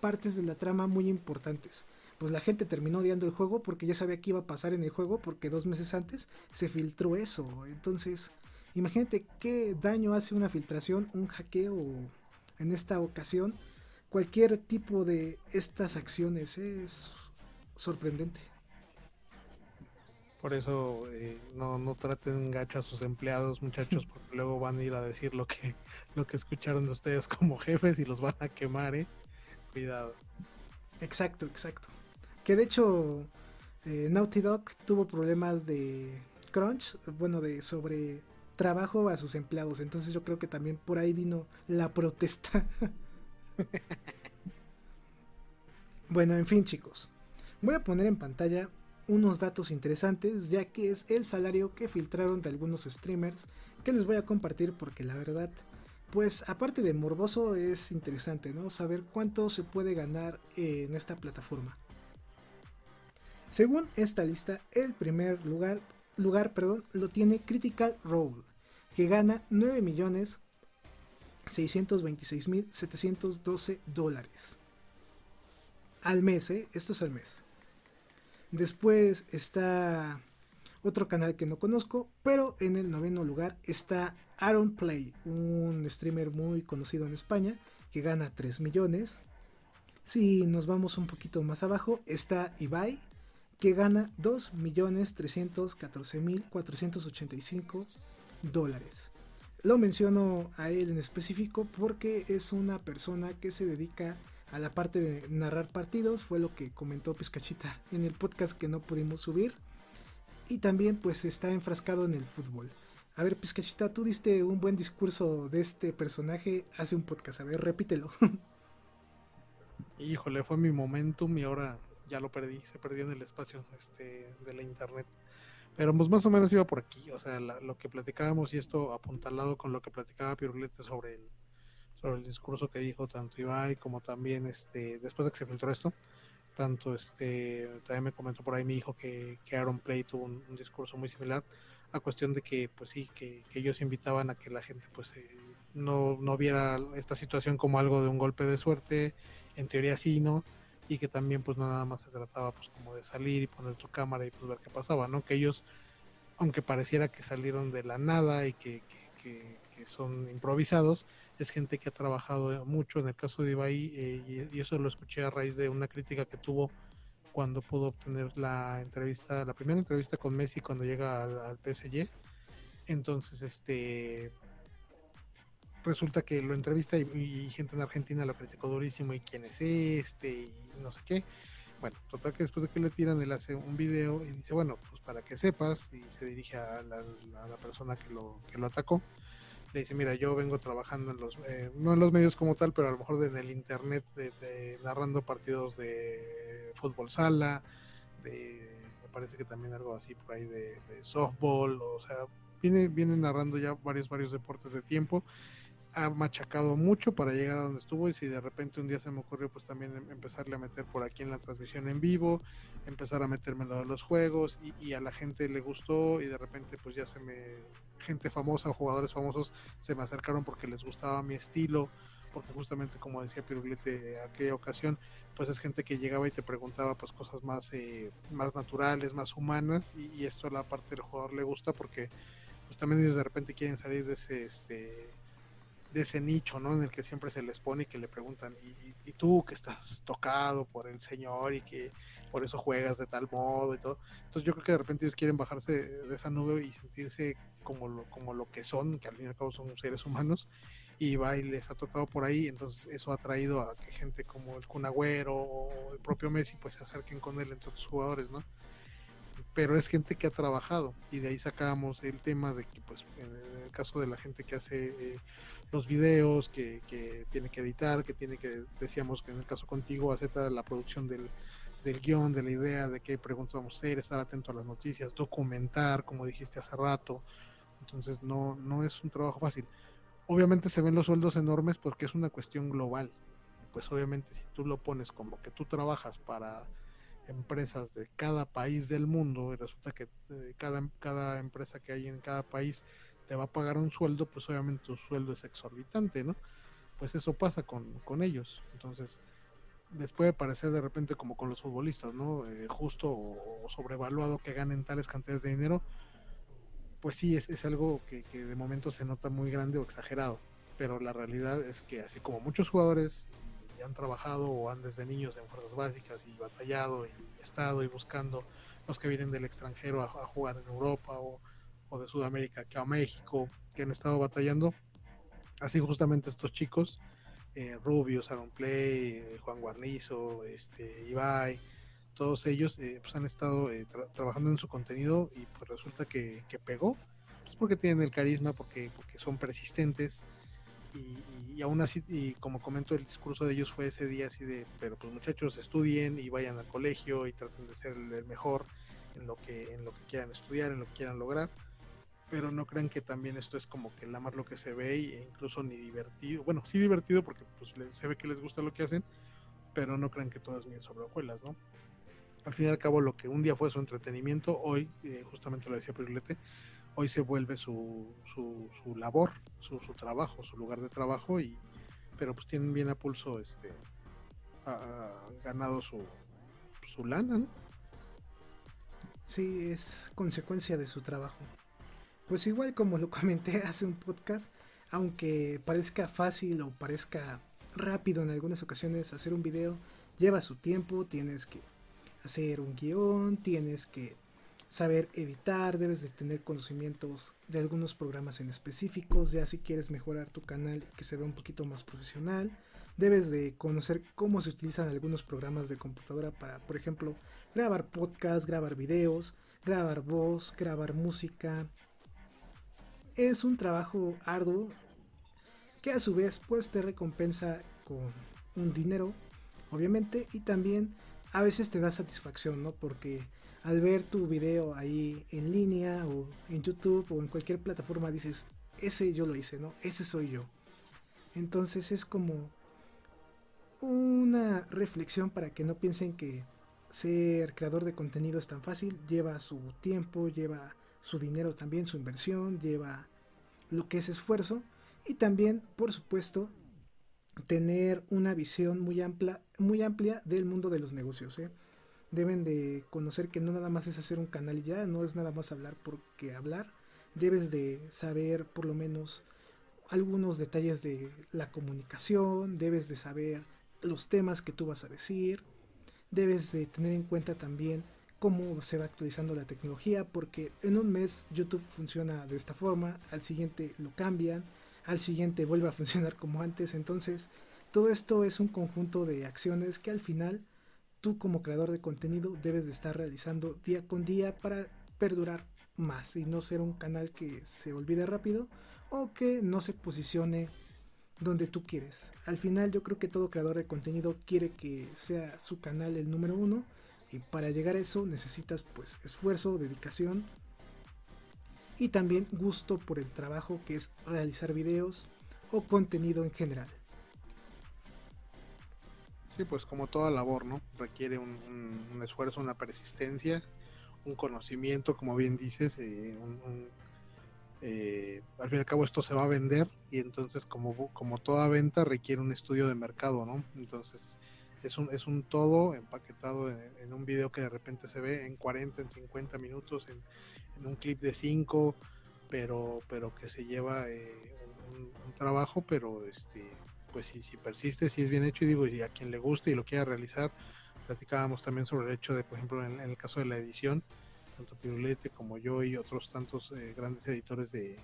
partes de la trama muy importantes. Pues la gente terminó odiando el juego porque ya sabía que iba a pasar en el juego porque dos meses antes se filtró eso. Entonces, imagínate qué daño hace una filtración, un hackeo en esta ocasión. Cualquier tipo de estas acciones es sorprendente. Por eso eh, no, no traten gacho a sus empleados, muchachos, porque luego van a ir a decir lo que, lo que escucharon de ustedes como jefes y los van a quemar, ¿eh? Exacto, exacto. Que de hecho eh, Naughty Dog tuvo problemas de crunch, bueno, de sobre trabajo a sus empleados. Entonces yo creo que también por ahí vino la protesta. bueno, en fin chicos. Voy a poner en pantalla unos datos interesantes, ya que es el salario que filtraron de algunos streamers que les voy a compartir porque la verdad pues aparte de morboso es interesante, ¿no? Saber cuánto se puede ganar en esta plataforma. Según esta lista, el primer lugar, lugar perdón, lo tiene Critical Role, que gana 9.626.712 dólares. Al mes, ¿eh? Esto es al mes. Después está otro canal que no conozco, pero en el noveno lugar está Aaron Play, un streamer muy conocido en España que gana 3 millones. Si nos vamos un poquito más abajo, está Ibai, que gana 2.314.485 dólares. Lo menciono a él en específico porque es una persona que se dedica a la parte de narrar partidos, fue lo que comentó Pescachita en el podcast que no pudimos subir. y también pues está enfrascado en el fútbol. A ver, Pizcachita, tú diste un buen discurso de este personaje hace un podcast. A ver, repítelo. Híjole, fue mi momentum y ahora ya lo perdí, se perdió en el espacio este, de la internet. Pero pues más o menos iba por aquí, o sea, lo que platicábamos y esto apuntalado con lo que platicaba Pirulete sobre el, sobre el discurso que dijo tanto Ibai como también este después de que se filtró esto, tanto este también me comentó por ahí mi hijo que, que Aaron Play tuvo un, discurso muy similar a cuestión de que pues sí, que, ellos invitaban a que la gente pues eh, no, no viera esta situación como algo de un golpe de suerte, en teoría sí, ¿no? Y que también pues no nada más se trataba pues como de salir y poner tu cámara y pues ver qué pasaba, ¿no? Que ellos, aunque pareciera que salieron de la nada y que, que, son improvisados, es gente que ha trabajado mucho, en el caso de Ibai, eh, y, eso lo escuché a raíz de una crítica que tuvo cuando pudo obtener la entrevista, la primera entrevista con Messi cuando llega al PSG. Entonces, este, resulta que lo entrevista y, gente en Argentina lo criticó durísimo y quién es este y no sé qué. Bueno, total que después de que le tiran, él hace un video y dice, bueno, pues para que sepas, y se dirige a la, persona que lo, que lo atacó, le dice, mira, yo vengo trabajando en los, eh, no en los medios como tal, pero a lo mejor en el internet, de, narrando partidos de fútbol sala, de, me parece que también algo así por ahí de, de softball, o sea, viene, viene narrando ya varios, varios deportes de tiempo ha machacado mucho para llegar a donde estuvo y si de repente un día se me ocurrió pues también em, empezarle a meter por aquí en la transmisión en vivo, empezar a meterme en lo de los juegos y, a la gente le gustó y de repente pues ya se me gente famosa jugadores famosos se me acercaron porque les gustaba mi estilo porque justamente como decía Pirulete aquella ocasión pues es gente que llegaba y te preguntaba pues cosas más eh, más naturales más humanas y, y, esto a la parte del jugador le gusta porque pues también ellos de repente quieren salir de ese este de ese nicho, ¿no? En el que siempre se les pone y que le preguntan, ¿y, tú que estás tocado por el Señor y que por eso juegas de tal modo y todo? Entonces yo creo que de repente ellos quieren bajarse de esa nube y sentirse como lo, como lo que son, que al fin y al cabo son seres humanos, y va y les ha tocado por ahí, entonces eso ha traído a que gente como el Cunagüero o el propio Messi pues se acerquen con él entre otros jugadores, ¿no? Pero es gente que ha trabajado y de ahí sacamos el tema de que pues en el caso de la gente que hace eh, los videos, que, que, tiene que editar, que tiene que, decíamos que en el caso contigo, acepta la producción del, del guion, de la idea, de qué preguntas vamos a hacer, estar atento a las noticias, documentar, como dijiste hace rato. Entonces no, no es un trabajo fácil. Obviamente se ven los sueldos enormes porque es una cuestión global. Pues obviamente si tú lo pones como que tú trabajas para empresas de cada país del mundo y resulta que eh, cada, cada empresa que hay en cada país te va a pagar un sueldo, pues obviamente tu sueldo es exorbitante, ¿no? Pues eso pasa con, con ellos. Entonces, les puede parecer de repente como con los futbolistas, ¿no? Eh, justo o, sobrevaluado que ganen tales cantidades de dinero. Pues sí, es, es algo que, que, de momento se nota muy grande o exagerado. Pero la realidad es que así como muchos jugadores han trabajado o han desde niños en fuerzas básicas y batallado y estado y buscando los que vienen del extranjero a jugar en Europa o o de Sudamérica que a México, que han estado batallando. Así justamente estos chicos, eh, Rubio, Aaron Play, eh, Juan Guarnizo, este, Ibai, todos ellos eh, pues han estado eh, trabajando en su contenido y pues resulta que, pegó, pues porque tienen el carisma, porque, porque son persistentes y, y, aún así, y como comento, el discurso de ellos fue ese día así de, pero pues muchachos estudien y vayan al colegio y traten de ser el mejor en lo que, en lo que quieran estudiar, en lo que quieran lograr pero no crean que también esto es como que la más lo que se ve e incluso ni divertido. Bueno, sí divertido porque pues se ve que les gusta lo que hacen, pero no crean que todo es miel sobre hojuelas, ¿no? Al fin y al cabo, lo que un día fue su entretenimiento, hoy, eh, justamente lo decía Pirulete, hoy se vuelve su, su, su labor, su, trabajo, su lugar de trabajo, y pero pues tienen bien a pulso, este, ha ganado su, su lana, ¿no? Sí, es consecuencia de su trabajo. Pues igual como lo comenté hace un podcast, aunque parezca fácil o parezca rápido en algunas ocasiones hacer un video, lleva su tiempo, tienes que hacer un guion, tienes que saber editar, debes de tener conocimientos de algunos programas en específicos, ya si quieres mejorar tu canal y que se vea un poquito más profesional, debes de conocer cómo se utilizan algunos programas de computadora para, por ejemplo, grabar podcast, grabar videos, grabar voz, grabar música. Es un trabajo arduo que a su vez pues te recompensa con un dinero, obviamente, y también a veces te da satisfacción, ¿no? Porque al ver tu video ahí en línea o en YouTube o en cualquier plataforma dices, ese yo lo hice, ¿no? Ese soy yo. Entonces es como una reflexión para que no piensen que ser creador de contenido es tan fácil, lleva su tiempo, lleva su dinero también, su inversión, lleva lo que es esfuerzo y también, por supuesto, tener una visión muy amplia, muy amplia del mundo de los negocios. ¿eh? Deben de conocer que no nada más es hacer un canal y ya, no es nada más hablar porque hablar. Debes de saber por lo menos algunos detalles de la comunicación, debes de saber los temas que tú vas a decir, debes de tener en cuenta también cómo se va actualizando la tecnología, porque en un mes YouTube funciona de esta forma, al siguiente lo cambian, al siguiente vuelve a funcionar como antes, entonces todo esto es un conjunto de acciones que al final tú como creador de contenido debes de estar realizando día con día para perdurar más y no ser un canal que se olvide rápido o que no se posicione donde tú quieres. Al final yo creo que todo creador de contenido quiere que sea su canal el número uno y para llegar a eso necesitas pues esfuerzo, dedicación y también gusto por el trabajo que es realizar videos o contenido en general. Sí, pues como toda labor, ¿no? Requiere un, esfuerzo, una persistencia, un conocimiento, como bien dices, eh, un eh, al fin y al cabo esto se va a vender y entonces como, como toda venta requiere un estudio de mercado, ¿no? Entonces es un, es un todo empaquetado en, un video que de repente se ve en 40, en 50 minutos, en, un clip de 5, pero, pero que se lleva eh, un, trabajo, pero este pues si, si persiste, si es bien hecho y digo, y a quien le guste y lo quiera realizar, platicábamos también sobre el hecho de, por ejemplo, en el caso de la edición, tanto Pirulete como yo y otros tantos eh, grandes editores de,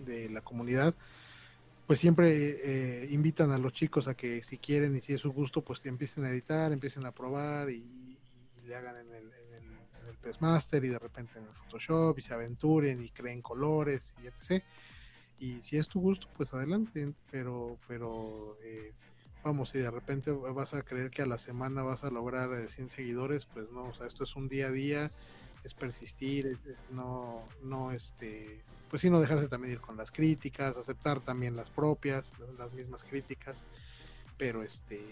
de, la comunidad, pues siempre eh, invitan a los chicos a que si quieren y si es su gusto, pues empiecen a editar, empiecen a probar y, le hagan en el, en el, en Master y de repente en el Photoshop y se aventuren y creen colores y etc. Y si es tu gusto, pues adelante, pero, pero eh, vamos, si de repente vas a creer que a la semana vas a lograr 100 eh, seguidores, pues no, o sea, esto es un día a día, es persistir, es, no, no, este, pues sí, no dejarse también ir con las críticas, aceptar también las propias, las mismas críticas, pero este,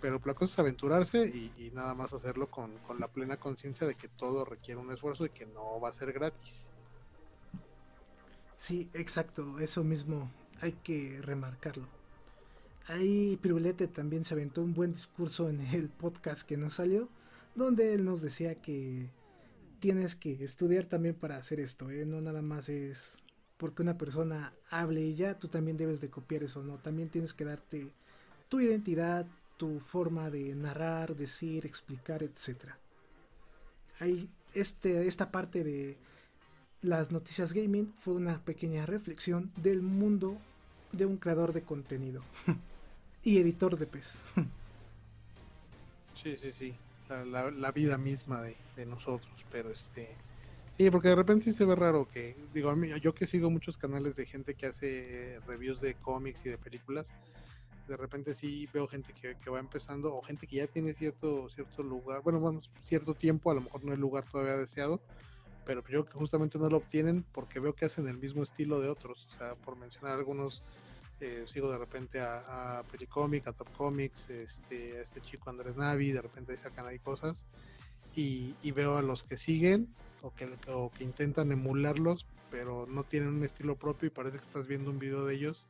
pero la cosa es aventurarse y, nada más hacerlo con, con la plena conciencia de que todo requiere un esfuerzo y que no va a ser gratis. Sí, exacto, eso mismo hay que remarcarlo. Ahí Pirulete también se aventó un buen discurso en el podcast que nos salió, donde él nos decía que tienes que estudiar también para hacer esto, ¿eh? no nada más es porque una persona hable y ya, tú también debes de copiar eso, ¿no? También tienes que darte tu identidad, tu forma de narrar, decir, explicar, etc. Ahí, este, esta parte de las noticias gaming fue una pequeña reflexión del mundo de un creador de contenido. y editor de pez. sí, sí, sí. La, vida misma de, nosotros, pero este. Sí, porque de repente sí se ve raro que, digo, a mí, yo que sigo muchos canales de gente que hace reviews de cómics y de películas, de repente sí veo gente que, que, va empezando o gente que ya tiene cierto cierto lugar, bueno, vamos, cierto tiempo, a lo mejor no es lugar todavía deseado, pero yo que justamente no lo obtienen porque veo que hacen el mismo estilo de otros, o sea, por mencionar algunos eh, sigo de repente a, a a Top Comics, este, a este chico Andrés Navi, de repente sacan ahí cosas y, veo a los que siguen o que, o que intentan emularlos, pero no tienen un estilo propio y parece que estás viendo un video de ellos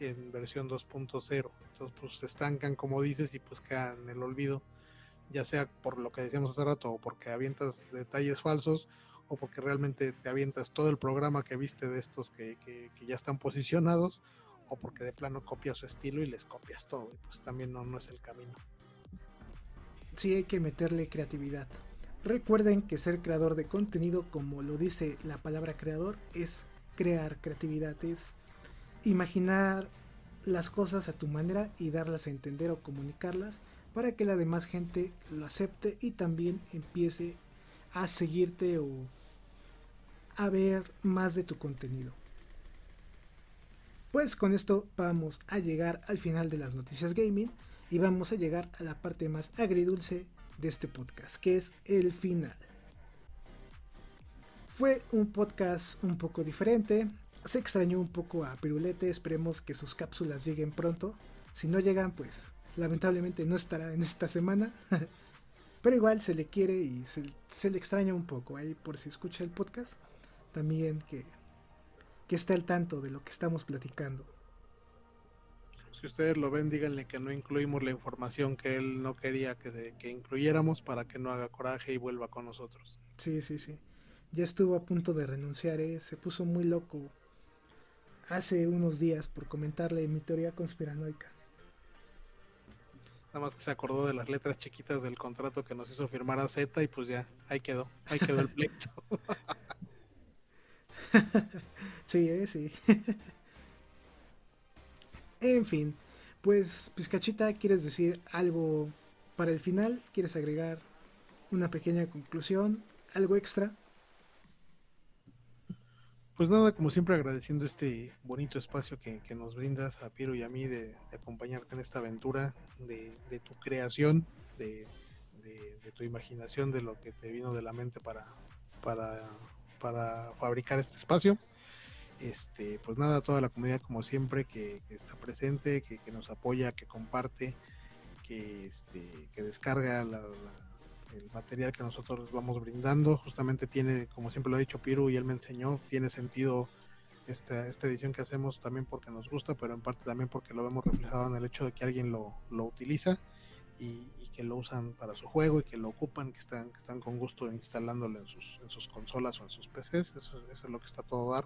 en versión 2.0. Entonces pues se estancan como dices y pues quedan en el olvido, ya sea por lo que decíamos hace rato o porque avientas detalles falsos o porque realmente te avientas todo el programa que viste de estos que, que, ya están posicionados o porque de plano copias su estilo y les copias todo, pues también no, no es el camino. Sí, hay que meterle creatividad. Recuerden que ser creador de contenido, como lo dice la palabra creador, es crear creatividad, es imaginar las cosas a tu manera y darlas a entender o comunicarlas para que la demás gente lo acepte y también empiece a seguirte o a ver más de tu contenido. Pues con esto vamos a llegar al final de las noticias gaming y vamos a llegar a la parte más agridulce de este podcast, que es el final. Fue un podcast un poco diferente, se extrañó un poco a Pirulete, esperemos que sus cápsulas lleguen pronto. Si no llegan, pues lamentablemente no estará en esta semana. Pero igual se le quiere y se, le extraña un poco ahí por si escucha el podcast. También que, que esté al tanto de lo que estamos platicando. Si ustedes lo ven, díganle que no incluimos la información que él no quería que, que incluyéramos para que no haga coraje y vuelva con nosotros. Sí, sí, sí. Ya estuvo a punto de renunciar, ¿eh? se puso muy loco hace unos días por comentarle mi teoría conspiranoica. Nada más que se acordó de las letras chiquitas del contrato que nos hizo firmar a Z y pues ya, ahí quedó, ahí quedó el pleito. sí, eh, sí. en fin, pues Pizcachita, ¿quieres decir algo para el final? ¿Quieres agregar una pequeña conclusión? ¿Algo extra? Pues nada, como siempre agradeciendo este bonito espacio que, nos brindas a Piero y a mí de, acompañarte en esta aventura, de, tu creación, de, tu imaginación, de lo que te vino de la mente para, para, para fabricar este espacio. Este, pues nada, toda la comunidad como siempre que, está presente, que, nos apoya, que comparte, que, este, que descarga la el material que nosotros vamos brindando. Justamente tiene, como siempre lo ha dicho Piru y él me enseñó, tiene sentido esta, esta edición que hacemos también porque nos gusta, pero en parte también porque lo vemos reflejado en el hecho de que alguien lo, lo utiliza y, que lo usan para su juego y que lo ocupan, que están, están con gusto instalándolo en sus, en sus consolas o en sus PCs. Eso, es lo que está todo dar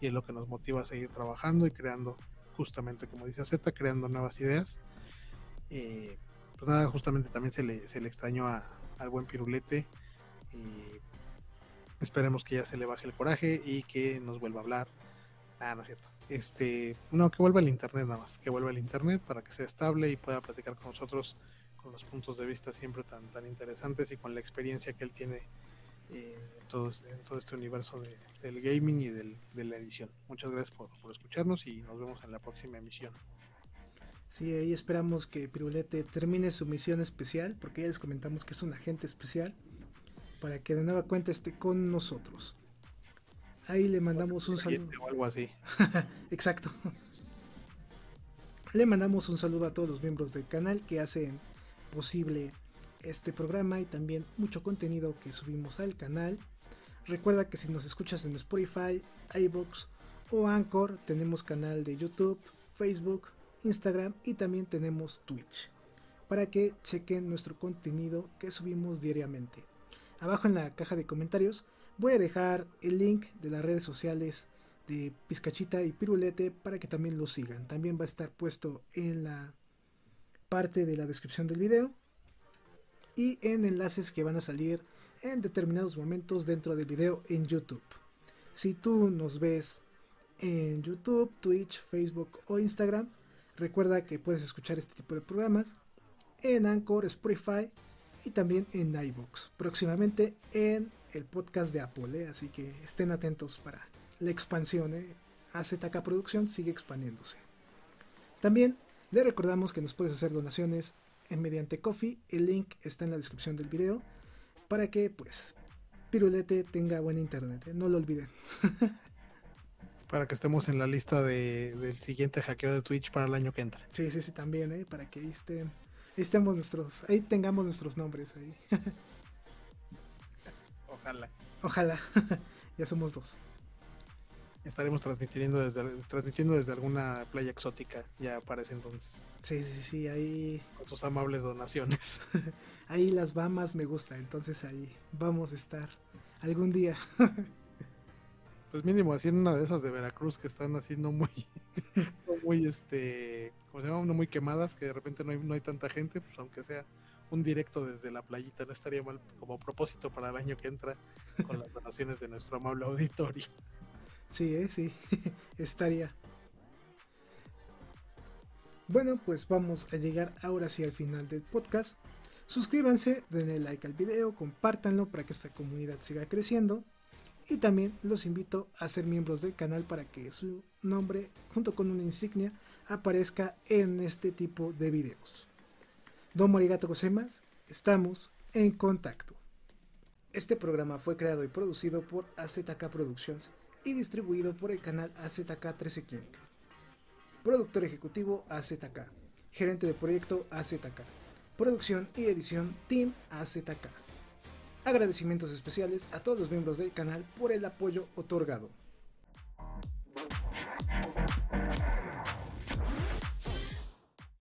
y es lo que nos motiva a seguir trabajando y creando, justamente como dice Z, creando nuevas ideas. Eh, pues nada, justamente también se le, se le extrañó a, al buen Pirulete. Y esperemos que ya se le baje el coraje y que nos vuelva a hablar. Ah, no es cierto. Este, no, que vuelva al internet nada más, que vuelva al internet para que sea estable y pueda platicar con nosotros con los puntos de vista siempre tan, tan interesantes y con la experiencia que él tiene eh, en, todo, en todo este universo del gaming y del, de la edición. Muchas gracias por, por escucharnos y nos vemos en la próxima emisión. Sí, ahí esperamos que Pirulete termine su misión especial, porque ya les comentamos que es un agente especial, para que de nueva cuenta esté con nosotros. Ahí le mandamos un saludo. O algo así. Exacto. Le mandamos un saludo a todos los miembros del canal que hacen posible este programa y también mucho contenido que subimos al canal. Recuerda que si nos escuchas en Spotify, iBox o Anchor, tenemos canal de YouTube, Facebook, Instagram y también tenemos Twitch para que chequen nuestro contenido que subimos diariamente. Abajo en la caja de comentarios voy a dejar el link de las redes sociales de Pizcachita y Pirulete para que también lo sigan. También va a estar puesto en la parte de la descripción del video y en enlaces que van a salir en determinados momentos dentro del video en YouTube. Si tú nos ves en YouTube, Twitch, Facebook o Instagram, Recuerda que puedes escuchar este tipo de programas en Anchor, Spotify y también en iBox. Próximamente en el podcast de Apple, ¿eh? así que estén atentos para la expansión. ¿eh? AZK Producción sigue expandiéndose. También le recordamos que nos puedes hacer donaciones en mediante Coffee. El link está en la descripción del video para que pues Pirulete tenga buen internet. ¿eh? No lo olviden. Para que estemos en la lista de, del siguiente hackeo de Twitch para el año que entra. Sí, sí, sí, también, ¿eh? Para que ahí, estén, estemos nuestros, ahí tengamos nuestros nombres ahí. Ojalá. Ojalá. ya somos dos. Estaremos transmitiendo desde, transmitiendo desde alguna playa exótica ya para ese entonces. Sí, sí, sí, ahí. Con sus amables donaciones. ahí las Bahamas me gusta, entonces ahí vamos a estar algún día. Pues mínimo en una de esas de Veracruz que están haciendo muy, muy este, como se llama, no muy quemadas, que de repente no hay, no hay tanta gente, pues aunque sea un directo desde la playita, no estaría mal como propósito para el año que entra con las donaciones de nuestro amable auditorio. Sí, ¿eh? sí, estaría. Bueno, pues vamos a llegar ahora sí al final del podcast. Suscríbanse, denle like al video, compártanlo para que esta comunidad siga creciendo. Y también los invito a ser miembros del canal para que su nombre, junto con una insignia, aparezca en este tipo de videos. Domo arigato gozaimasu, estamos en contacto. Este programa fue creado y producido por AZK Productions y distribuido por el canal AZK 13 King. Productor ejecutivo AZK. Gerente de proyecto AZK. Producción y edición Team AZK. Agradecimientos especiales a todos los miembros del canal por el apoyo otorgado.